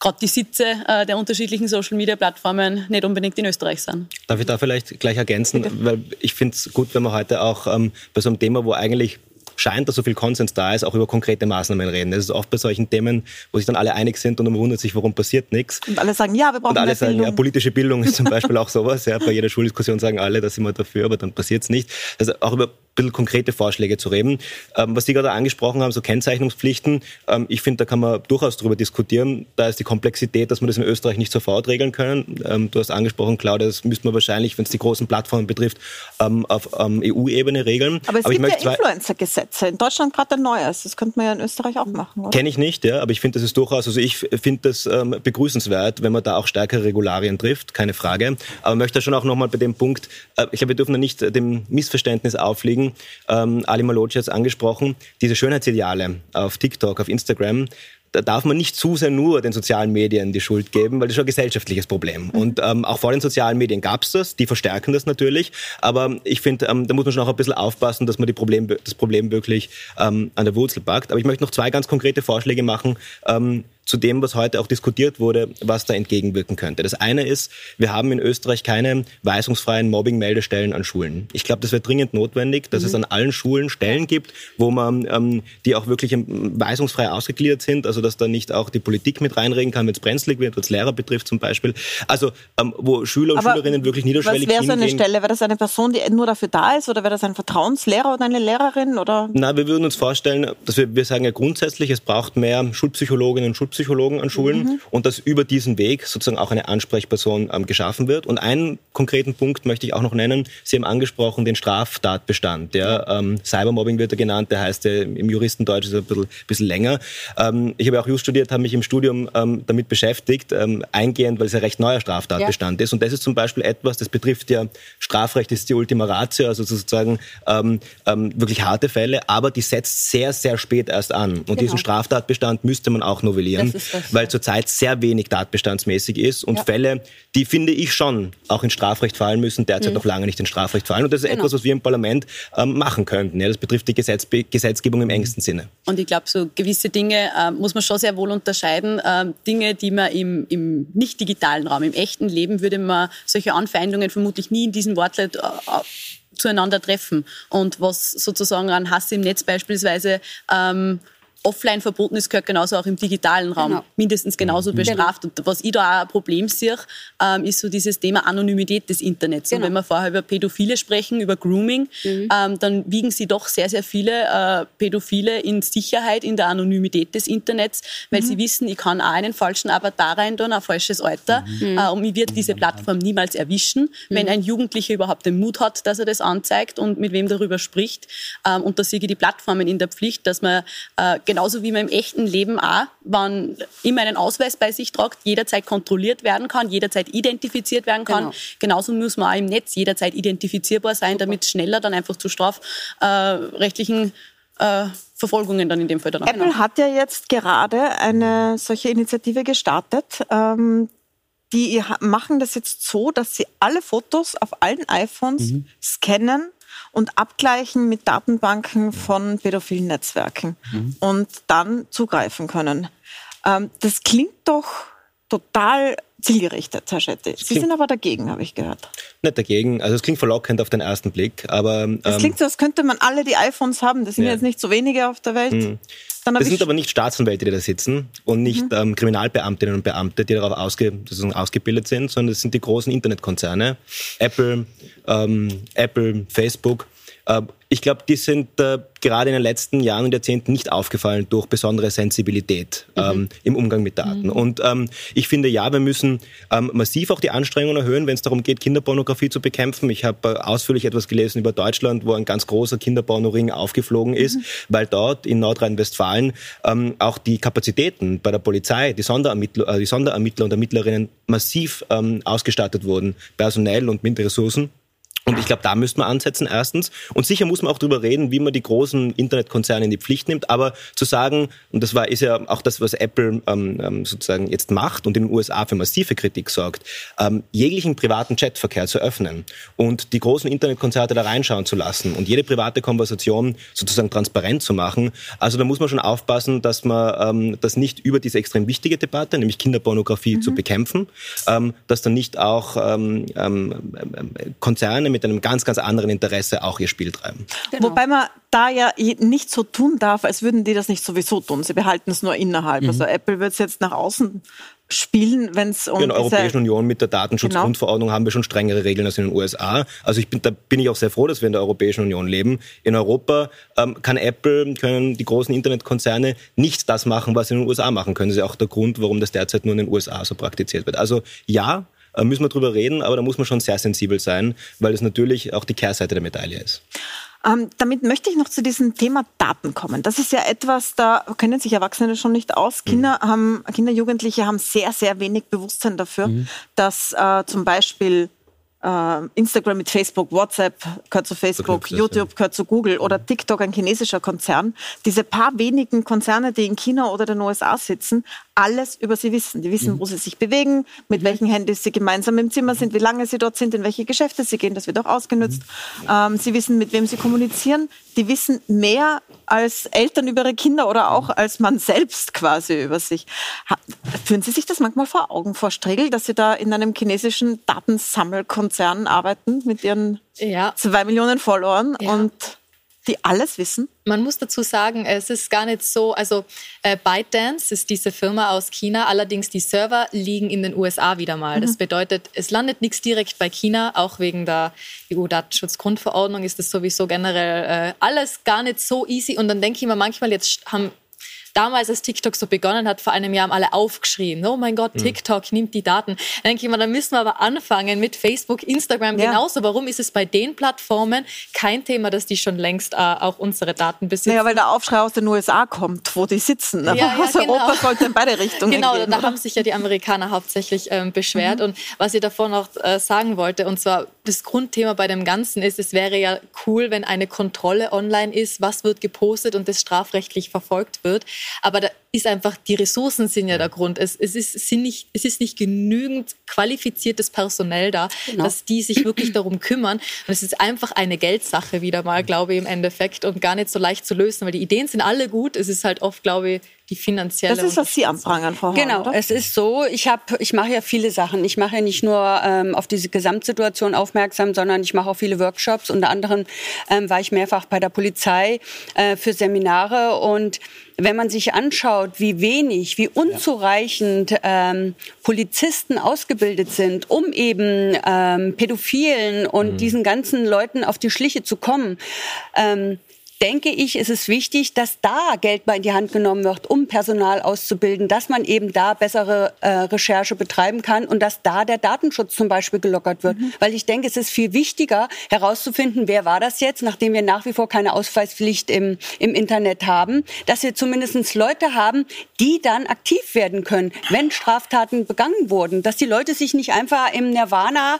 gerade die Sitze äh, der unterschiedlichen Social-Media-Plattformen nicht unbedingt in Österreich sind. Darf ich da vielleicht gleich ergänzen? Bitte. Weil ich finde es gut, wenn wir heute auch ähm, bei so einem Thema, wo eigentlich scheint, dass so viel Konsens da ist, auch über konkrete Maßnahmen reden. Das ist oft bei solchen Themen, wo sich dann alle einig sind und man wundert sich, warum passiert nichts. Und alle sagen, ja, wir brauchen Und alle sagen, Bildung. ja, politische Bildung ist zum Beispiel auch sowas. Ja, bei jeder Schuldiskussion sagen alle, da sind wir dafür, aber dann passiert es nicht. Also auch über bisschen konkrete Vorschläge zu reden. Ähm, was Sie gerade angesprochen haben, so Kennzeichnungspflichten, ähm, ich finde, da kann man durchaus darüber diskutieren. Da ist die Komplexität, dass wir das in Österreich nicht sofort regeln können. Ähm, du hast angesprochen, Claudia, das müsste man wahrscheinlich, wenn es die großen Plattformen betrifft, ähm, auf ähm, EU-Ebene regeln. Aber es aber gibt ja Influencer-Gesetze. In Deutschland gerade ein neues. Das könnte man ja in Österreich auch machen. Kenne ich nicht, ja, aber ich finde, das ist durchaus, also ich finde das ähm, begrüßenswert, wenn man da auch stärkere Regularien trifft, keine Frage. Aber möchte schon auch nochmal bei dem Punkt, äh, ich glaube, wir dürfen da nicht dem Missverständnis aufliegen. Ähm, Ali Malocci hat es angesprochen, diese Schönheitsideale auf TikTok, auf Instagram, da darf man nicht zu sehr nur den sozialen Medien die Schuld geben, weil das ist ein gesellschaftliches Problem. Und ähm, auch vor den sozialen Medien gab es das, die verstärken das natürlich. Aber ich finde, ähm, da muss man schon auch ein bisschen aufpassen, dass man die Problem, das Problem wirklich ähm, an der Wurzel packt. Aber ich möchte noch zwei ganz konkrete Vorschläge machen. Ähm, zu dem, was heute auch diskutiert wurde, was da entgegenwirken könnte. Das eine ist, wir haben in Österreich keine weisungsfreien Mobbing-Meldestellen an Schulen. Ich glaube, das wäre dringend notwendig, dass mhm. es an allen Schulen Stellen gibt, wo man, ähm, die auch wirklich weisungsfrei ausgegliedert sind, also dass da nicht auch die Politik mit reinreden kann, wenn es brenzlig wird, was Lehrer betrifft zum Beispiel. Also ähm, wo Schüler und Aber Schülerinnen wirklich niederschwellig Was wäre so eine Stelle? Wäre das eine Person, die nur dafür da ist oder wäre das ein Vertrauenslehrer oder eine Lehrerin? Oder? Na, wir würden uns vorstellen, dass wir, wir sagen ja grundsätzlich, es braucht mehr Schulpsychologinnen und Schulpsychologen Schulpsychologen an Schulen mhm. und dass über diesen Weg sozusagen auch eine Ansprechperson ähm, geschaffen wird. Und einen konkreten Punkt möchte ich auch noch nennen. Sie haben angesprochen den Straftatbestand. Ja? Ähm, Cybermobbing wird er genannt, der heißt ja im Juristendeutsch ist er ein bisschen, bisschen länger. Ähm, ich habe auch Just studiert, habe mich im Studium ähm, damit beschäftigt, ähm, eingehend, weil es ein recht neuer Straftatbestand ja. ist. Und das ist zum Beispiel etwas, das betrifft ja Strafrecht ist die Ultima Ratio, also sozusagen ähm, wirklich harte Fälle, aber die setzt sehr, sehr spät erst an. Und genau. diesen Straftatbestand müsste man auch novellieren weil zurzeit sehr wenig tatbestandsmäßig ist und ja. Fälle, die finde ich schon auch ins Strafrecht fallen müssen, derzeit mhm. noch lange nicht ins Strafrecht fallen. Und das ist genau. etwas, was wir im Parlament ähm, machen könnten. Ja, das betrifft die Gesetzbe Gesetzgebung im engsten Sinne. Und ich glaube, so gewisse Dinge äh, muss man schon sehr wohl unterscheiden. Äh, Dinge, die man im, im nicht digitalen Raum, im echten Leben, würde man solche Anfeindungen vermutlich nie in diesem Wortlaut äh, zueinander treffen. Und was sozusagen an Hass im Netz beispielsweise ähm, offline verboten ist, gehört genauso auch im digitalen Raum genau. mindestens genauso mhm. bestraft. Und was ich da auch ein Problem sehe, ähm, ist so dieses Thema Anonymität des Internets. Genau. Und wenn wir vorher über Pädophile sprechen, über Grooming, mhm. ähm, dann wiegen sie doch sehr, sehr viele äh, Pädophile in Sicherheit in der Anonymität des Internets, weil mhm. sie wissen, ich kann auch einen falschen Avatar rein tun, ein falsches Alter, mhm. äh, und mich wird diese Plattform niemals erwischen, wenn mhm. ein Jugendlicher überhaupt den Mut hat, dass er das anzeigt und mit wem darüber spricht. Ähm, und da sehe ich die Plattformen in der Pflicht, dass man äh, genauso wie man im echten Leben auch, man immer einen Ausweis bei sich tragt, jederzeit kontrolliert werden kann, jederzeit identifiziert werden kann. Genau. Genauso muss man auch im Netz jederzeit identifizierbar sein, Super. damit schneller dann einfach zu strafrechtlichen äh, Verfolgungen dann in dem Fall dann. Apple hat ja jetzt gerade eine solche Initiative gestartet. Ähm, die machen das jetzt so, dass sie alle Fotos auf allen iPhones mhm. scannen und abgleichen mit Datenbanken von pädophilen Netzwerken mhm. und dann zugreifen können. Ähm, das klingt doch total zielgerichtet, Herr Schetti. Sie sind aber dagegen, habe ich gehört. Nicht dagegen. Also es klingt verlockend auf den ersten Blick, aber... Ähm, es klingt so, als könnte man alle die iPhones haben. Das sind ja. jetzt nicht so wenige auf der Welt. Mhm. Das sind aber nicht Staatsanwälte, die da sitzen und nicht mhm. ähm, Kriminalbeamtinnen und Beamte, die darauf ausge, ausgebildet sind, sondern das sind die großen Internetkonzerne. Apple, ähm, Apple, Facebook. Äh, ich glaube, die sind äh, gerade in den letzten Jahren und Jahrzehnten nicht aufgefallen durch besondere Sensibilität mhm. ähm, im Umgang mit Daten. Mhm. Und ähm, ich finde, ja, wir müssen ähm, massiv auch die Anstrengungen erhöhen, wenn es darum geht, Kinderpornografie zu bekämpfen. Ich habe äh, ausführlich etwas gelesen über Deutschland, wo ein ganz großer Kinderpornoring aufgeflogen ist, mhm. weil dort in Nordrhein-Westfalen ähm, auch die Kapazitäten bei der Polizei, die Sonderermittler, äh, die Sonderermittler und Ermittlerinnen massiv ähm, ausgestattet wurden, personell und mit Ressourcen. Und ich glaube, da müsste man ansetzen, erstens. Und sicher muss man auch darüber reden, wie man die großen Internetkonzerne in die Pflicht nimmt. Aber zu sagen, und das war, ist ja auch das, was Apple ähm, ähm sozusagen jetzt macht und in den USA für massive Kritik sorgt, ähm, jeglichen privaten Chatverkehr zu öffnen und die großen Internetkonzerte da reinschauen zu lassen und jede private Konversation sozusagen transparent zu machen. Also da muss man schon aufpassen, dass man ähm, das nicht über diese extrem wichtige Debatte, nämlich Kinderpornografie, mhm. zu bekämpfen, ähm, dass dann nicht auch ähm, ähm, ähm Konzerne mit mit einem ganz, ganz anderen Interesse auch ihr Spiel treiben. Genau. Wobei man da ja nicht so tun darf, als würden die das nicht sowieso tun. Sie behalten es nur innerhalb. Mhm. Also Apple wird es jetzt nach außen spielen, wenn es um. In der Europäischen Union mit der Datenschutzgrundverordnung genau. haben wir schon strengere Regeln als in den USA. Also ich bin, da bin ich auch sehr froh, dass wir in der Europäischen Union leben. In Europa ähm, kann Apple, können die großen Internetkonzerne nicht das machen, was sie in den USA machen können. Das ist ja auch der Grund, warum das derzeit nur in den USA so praktiziert wird. Also ja, müssen wir drüber reden, aber da muss man schon sehr sensibel sein, weil es natürlich auch die Kehrseite der Medaille ist. Ähm, damit möchte ich noch zu diesem Thema Daten kommen. Das ist ja etwas, da kennen sich Erwachsene schon nicht aus. Mhm. Kinder, mhm. haben, Kinder Jugendliche haben sehr, sehr wenig Bewusstsein dafür, mhm. dass äh, zum Beispiel äh, Instagram mit Facebook, WhatsApp gehört zu Facebook, YouTube gehört zu Google oder TikTok, ein chinesischer Konzern. Diese paar wenigen Konzerne, die in China oder den USA sitzen, alles über sie wissen. Die wissen, mhm. wo sie sich bewegen, mit mhm. welchen Handys sie gemeinsam im Zimmer sind, wie lange sie dort sind, in welche Geschäfte sie gehen. Das wird auch ausgenutzt. Mhm. Ähm, sie wissen, mit wem sie kommunizieren. Die wissen mehr als Eltern über ihre Kinder oder auch als man selbst quasi über sich. führen Sie sich das manchmal vor Augen, Frau Stregel, dass Sie da in einem chinesischen Datensammelkonzern arbeiten mit Ihren ja. zwei Millionen Followern ja. und die alles wissen? Man muss dazu sagen, es ist gar nicht so, also äh, ByteDance ist diese Firma aus China, allerdings die Server liegen in den USA wieder mal. Mhm. Das bedeutet, es landet nichts direkt bei China, auch wegen der EU-Datenschutzgrundverordnung ist das sowieso generell äh, alles gar nicht so easy. Und dann denke ich mir manchmal, jetzt haben damals, als TikTok so begonnen hat, vor einem Jahr haben alle aufgeschrien, oh mein Gott, hm. TikTok nimmt die Daten. Dann denke ich mir, dann müssen wir aber anfangen mit Facebook, Instagram ja. genauso. Warum ist es bei den Plattformen kein Thema, dass die schon längst äh, auch unsere Daten besitzen? Ja, weil der Aufschrei aus den USA kommt, wo die sitzen. Ja, ja, aus genau. Europa sollte in beide Richtungen Genau, gehen, da oder? haben sich ja die Amerikaner hauptsächlich ähm, beschwert. Mhm. Und was ich davor noch äh, sagen wollte, und zwar das Grundthema bei dem Ganzen ist, es wäre ja cool, wenn eine Kontrolle online ist, was wird gepostet und das strafrechtlich verfolgt wird. Aber da ist einfach, die Ressourcen sind ja der Grund. Es, es, ist, sind nicht, es ist nicht genügend qualifiziertes Personell da, genau. dass die sich wirklich darum kümmern. Und es ist einfach eine Geldsache wieder mal, glaube ich, im Endeffekt und gar nicht so leicht zu lösen, weil die Ideen sind alle gut. Es ist halt oft, glaube ich, die finanzielle. Das ist, was Sie anprangern, Frau Horn, Genau, oder? es ist so, ich, hab, ich mache ja viele Sachen. Ich mache ja nicht nur ähm, auf diese Gesamtsituation aufmerksam, sondern ich mache auch viele Workshops. Unter anderem ähm, war ich mehrfach bei der Polizei äh, für Seminare und wenn man sich anschaut, wie wenig, wie unzureichend ähm, Polizisten ausgebildet sind, um eben ähm, Pädophilen und mhm. diesen ganzen Leuten auf die Schliche zu kommen, ähm, denke ich, ist es wichtig, dass da Geld mal in die Hand genommen wird, um Personal auszubilden, dass man eben da bessere äh, Recherche betreiben kann und dass da der Datenschutz zum Beispiel gelockert wird. Mhm. Weil ich denke, es ist viel wichtiger herauszufinden, wer war das jetzt, nachdem wir nach wie vor keine Ausweispflicht im, im Internet haben, dass wir zumindest Leute haben, die dann aktiv werden können, wenn Straftaten begangen wurden, dass die Leute sich nicht einfach im Nirvana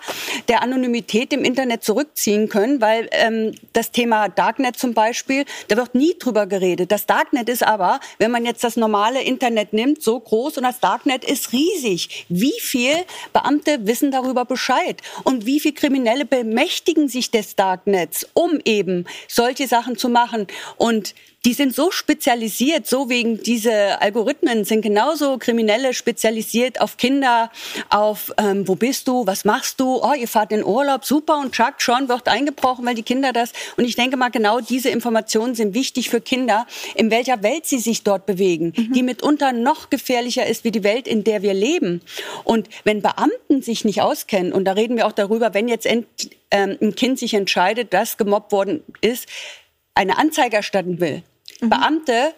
der Anonymität im Internet zurückziehen können, weil ähm, das Thema Darknet zum Beispiel Beispiel, da wird nie drüber geredet. Das Darknet ist aber, wenn man jetzt das normale Internet nimmt, so groß und das Darknet ist riesig. Wie viel Beamte wissen darüber Bescheid? Und wie viel Kriminelle bemächtigen sich des Darknets, um eben solche Sachen zu machen? Und die sind so spezialisiert, so wegen diese Algorithmen sind genauso Kriminelle spezialisiert auf Kinder, auf ähm, wo bist du, was machst du, oh, ihr fahrt in Urlaub, super und Chuck, schon wird eingebrochen, weil die Kinder das. Und ich denke mal, genau diese Informationen sind wichtig für Kinder, in welcher Welt sie sich dort bewegen, mhm. die mitunter noch gefährlicher ist wie die Welt, in der wir leben. Und wenn Beamten sich nicht auskennen, und da reden wir auch darüber, wenn jetzt ähm, ein Kind sich entscheidet, dass gemobbt worden ist, eine Anzeige erstatten will, mhm. Beamte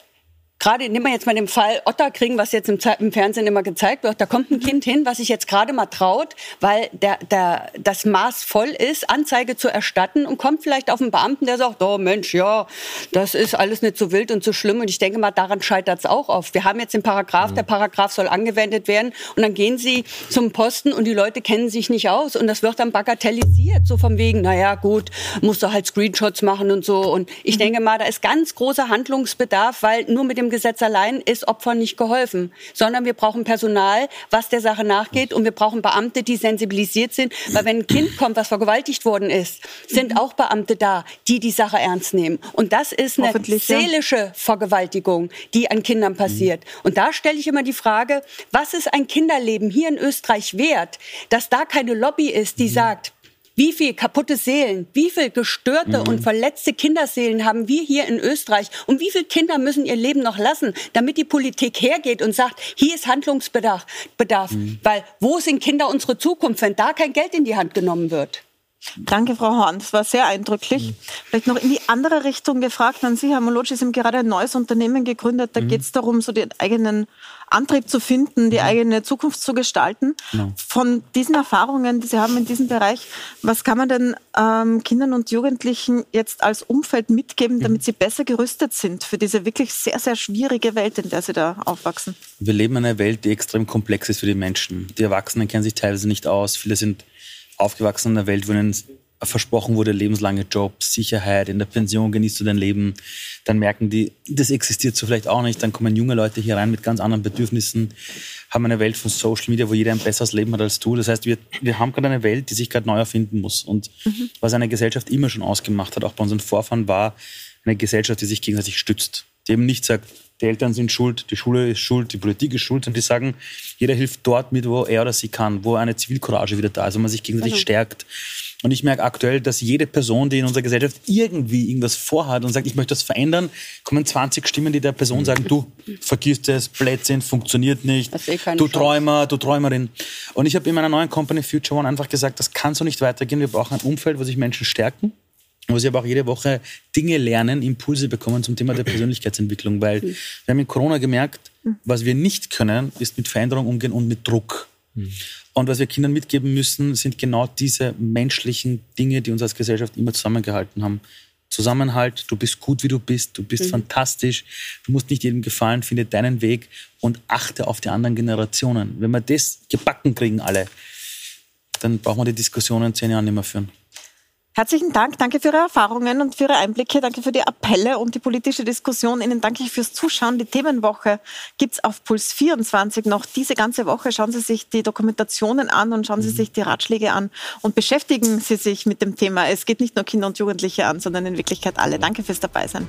gerade nehmen wir jetzt mal den Fall Otterkring, was jetzt im, im, Fernsehen immer gezeigt wird. Da kommt ein mhm. Kind hin, was sich jetzt gerade mal traut, weil der, der, das Maß voll ist, Anzeige zu erstatten und kommt vielleicht auf einen Beamten, der sagt, oh Mensch, ja, das ist alles nicht so wild und so schlimm. Und ich denke mal, daran scheitert es auch oft. Wir haben jetzt den Paragraph, mhm. der Paragraph soll angewendet werden und dann gehen sie zum Posten und die Leute kennen sich nicht aus und das wird dann bagatellisiert, so vom wegen, naja, gut, musst du halt Screenshots machen und so. Und ich mhm. denke mal, da ist ganz großer Handlungsbedarf, weil nur mit dem Gesetz allein ist Opfern nicht geholfen, sondern wir brauchen Personal, was der Sache nachgeht. Und wir brauchen Beamte, die sensibilisiert sind, weil wenn ein Kind kommt, was vergewaltigt worden ist, sind auch Beamte da, die die Sache ernst nehmen. Und das ist eine seelische Vergewaltigung, die an Kindern passiert. Und da stelle ich immer die Frage, was ist ein Kinderleben hier in Österreich wert, dass da keine Lobby ist, die sagt, Wie viele kaputte Seelen, wie viele gestörte mhm. und verletzte Kinderseelen haben wir hier in Österreich? Und wie viele Kinder müssen ihr Leben noch lassen, damit die Politik hergeht und sagt, hier ist Handlungsbedarf? Bedarf. Mhm. Weil wo sind Kinder unsere Zukunft, wenn da kein Geld in die Hand genommen wird? Danke, Frau Horn. Das war sehr eindrücklich. Mhm. Vielleicht noch in die andere Richtung gefragt an Sie, Herr Moloci, Sie haben gerade ein neues Unternehmen gegründet. Da mhm. geht es darum, so den eigenen Antrieb zu finden, die mhm. eigene Zukunft zu gestalten. Genau. Von diesen Erfahrungen, die Sie haben in diesem Bereich, was kann man denn ähm, Kindern und Jugendlichen jetzt als Umfeld mitgeben, mhm. damit sie besser gerüstet sind für diese wirklich sehr, sehr schwierige Welt, in der sie da aufwachsen? Wir leben in einer Welt, die extrem komplex ist für die Menschen. Die Erwachsenen kennen sich teilweise nicht aus. Viele sind aufgewachsen in einer Welt, wo ihnen versprochen wurde, lebenslange Jobs, Sicherheit, in der Pension genießt du dein Leben. Dann merken die, das existiert so vielleicht auch nicht. Dann kommen junge Leute hier rein mit ganz anderen Bedürfnissen, haben eine Welt von Social Media, wo jeder ein besseres Leben hat als du. Das heißt, wir, wir haben gerade eine Welt, die sich gerade neu erfinden muss. Und mhm. was eine Gesellschaft immer schon ausgemacht hat, auch bei unseren Vorfahren, war eine Gesellschaft, die sich gegenseitig stützt. Die eben nicht sagt, die Eltern sind schuld, die Schule ist schuld, die Politik ist schuld, und die sagen, jeder hilft dort mit, wo er oder sie kann, wo eine Zivilcourage wieder da ist, wo man sich gegenseitig genau. stärkt. Und ich merke aktuell, dass jede Person, die in unserer Gesellschaft irgendwie irgendwas vorhat und sagt, ich möchte das verändern, kommen 20 Stimmen, die der Person sagen, du vergisst es, Blödsinn, funktioniert nicht, eh du Träumer, du Träumerin. Und ich habe in meiner neuen Company Future One einfach gesagt, das kann so nicht weitergehen. Wir brauchen ein Umfeld, wo sich Menschen stärken, wo sie aber auch jede Woche Dinge lernen, Impulse bekommen zum Thema der Persönlichkeitsentwicklung, weil wir haben in Corona gemerkt, was wir nicht können, ist mit Veränderung umgehen und mit Druck. Mhm. Und was wir Kindern mitgeben müssen, sind genau diese menschlichen Dinge, die uns als Gesellschaft immer zusammengehalten haben. Zusammenhalt, du bist gut, wie du bist, du bist mhm. fantastisch, du musst nicht jedem gefallen, finde deinen Weg und achte auf die anderen Generationen. Wenn wir das gebacken kriegen, alle, dann brauchen wir die Diskussionen in zehn Jahren nicht mehr führen. Herzlichen Dank. Danke für Ihre Erfahrungen und für Ihre Einblicke. Danke für die Appelle und die politische Diskussion. Ihnen danke ich fürs Zuschauen. Die Themenwoche gibt es auf Puls 24 noch diese ganze Woche. Schauen Sie sich die Dokumentationen an und schauen Sie mhm. sich die Ratschläge an und beschäftigen Sie sich mit dem Thema. Es geht nicht nur Kinder und Jugendliche an, sondern in Wirklichkeit alle. Danke fürs Dabeisein.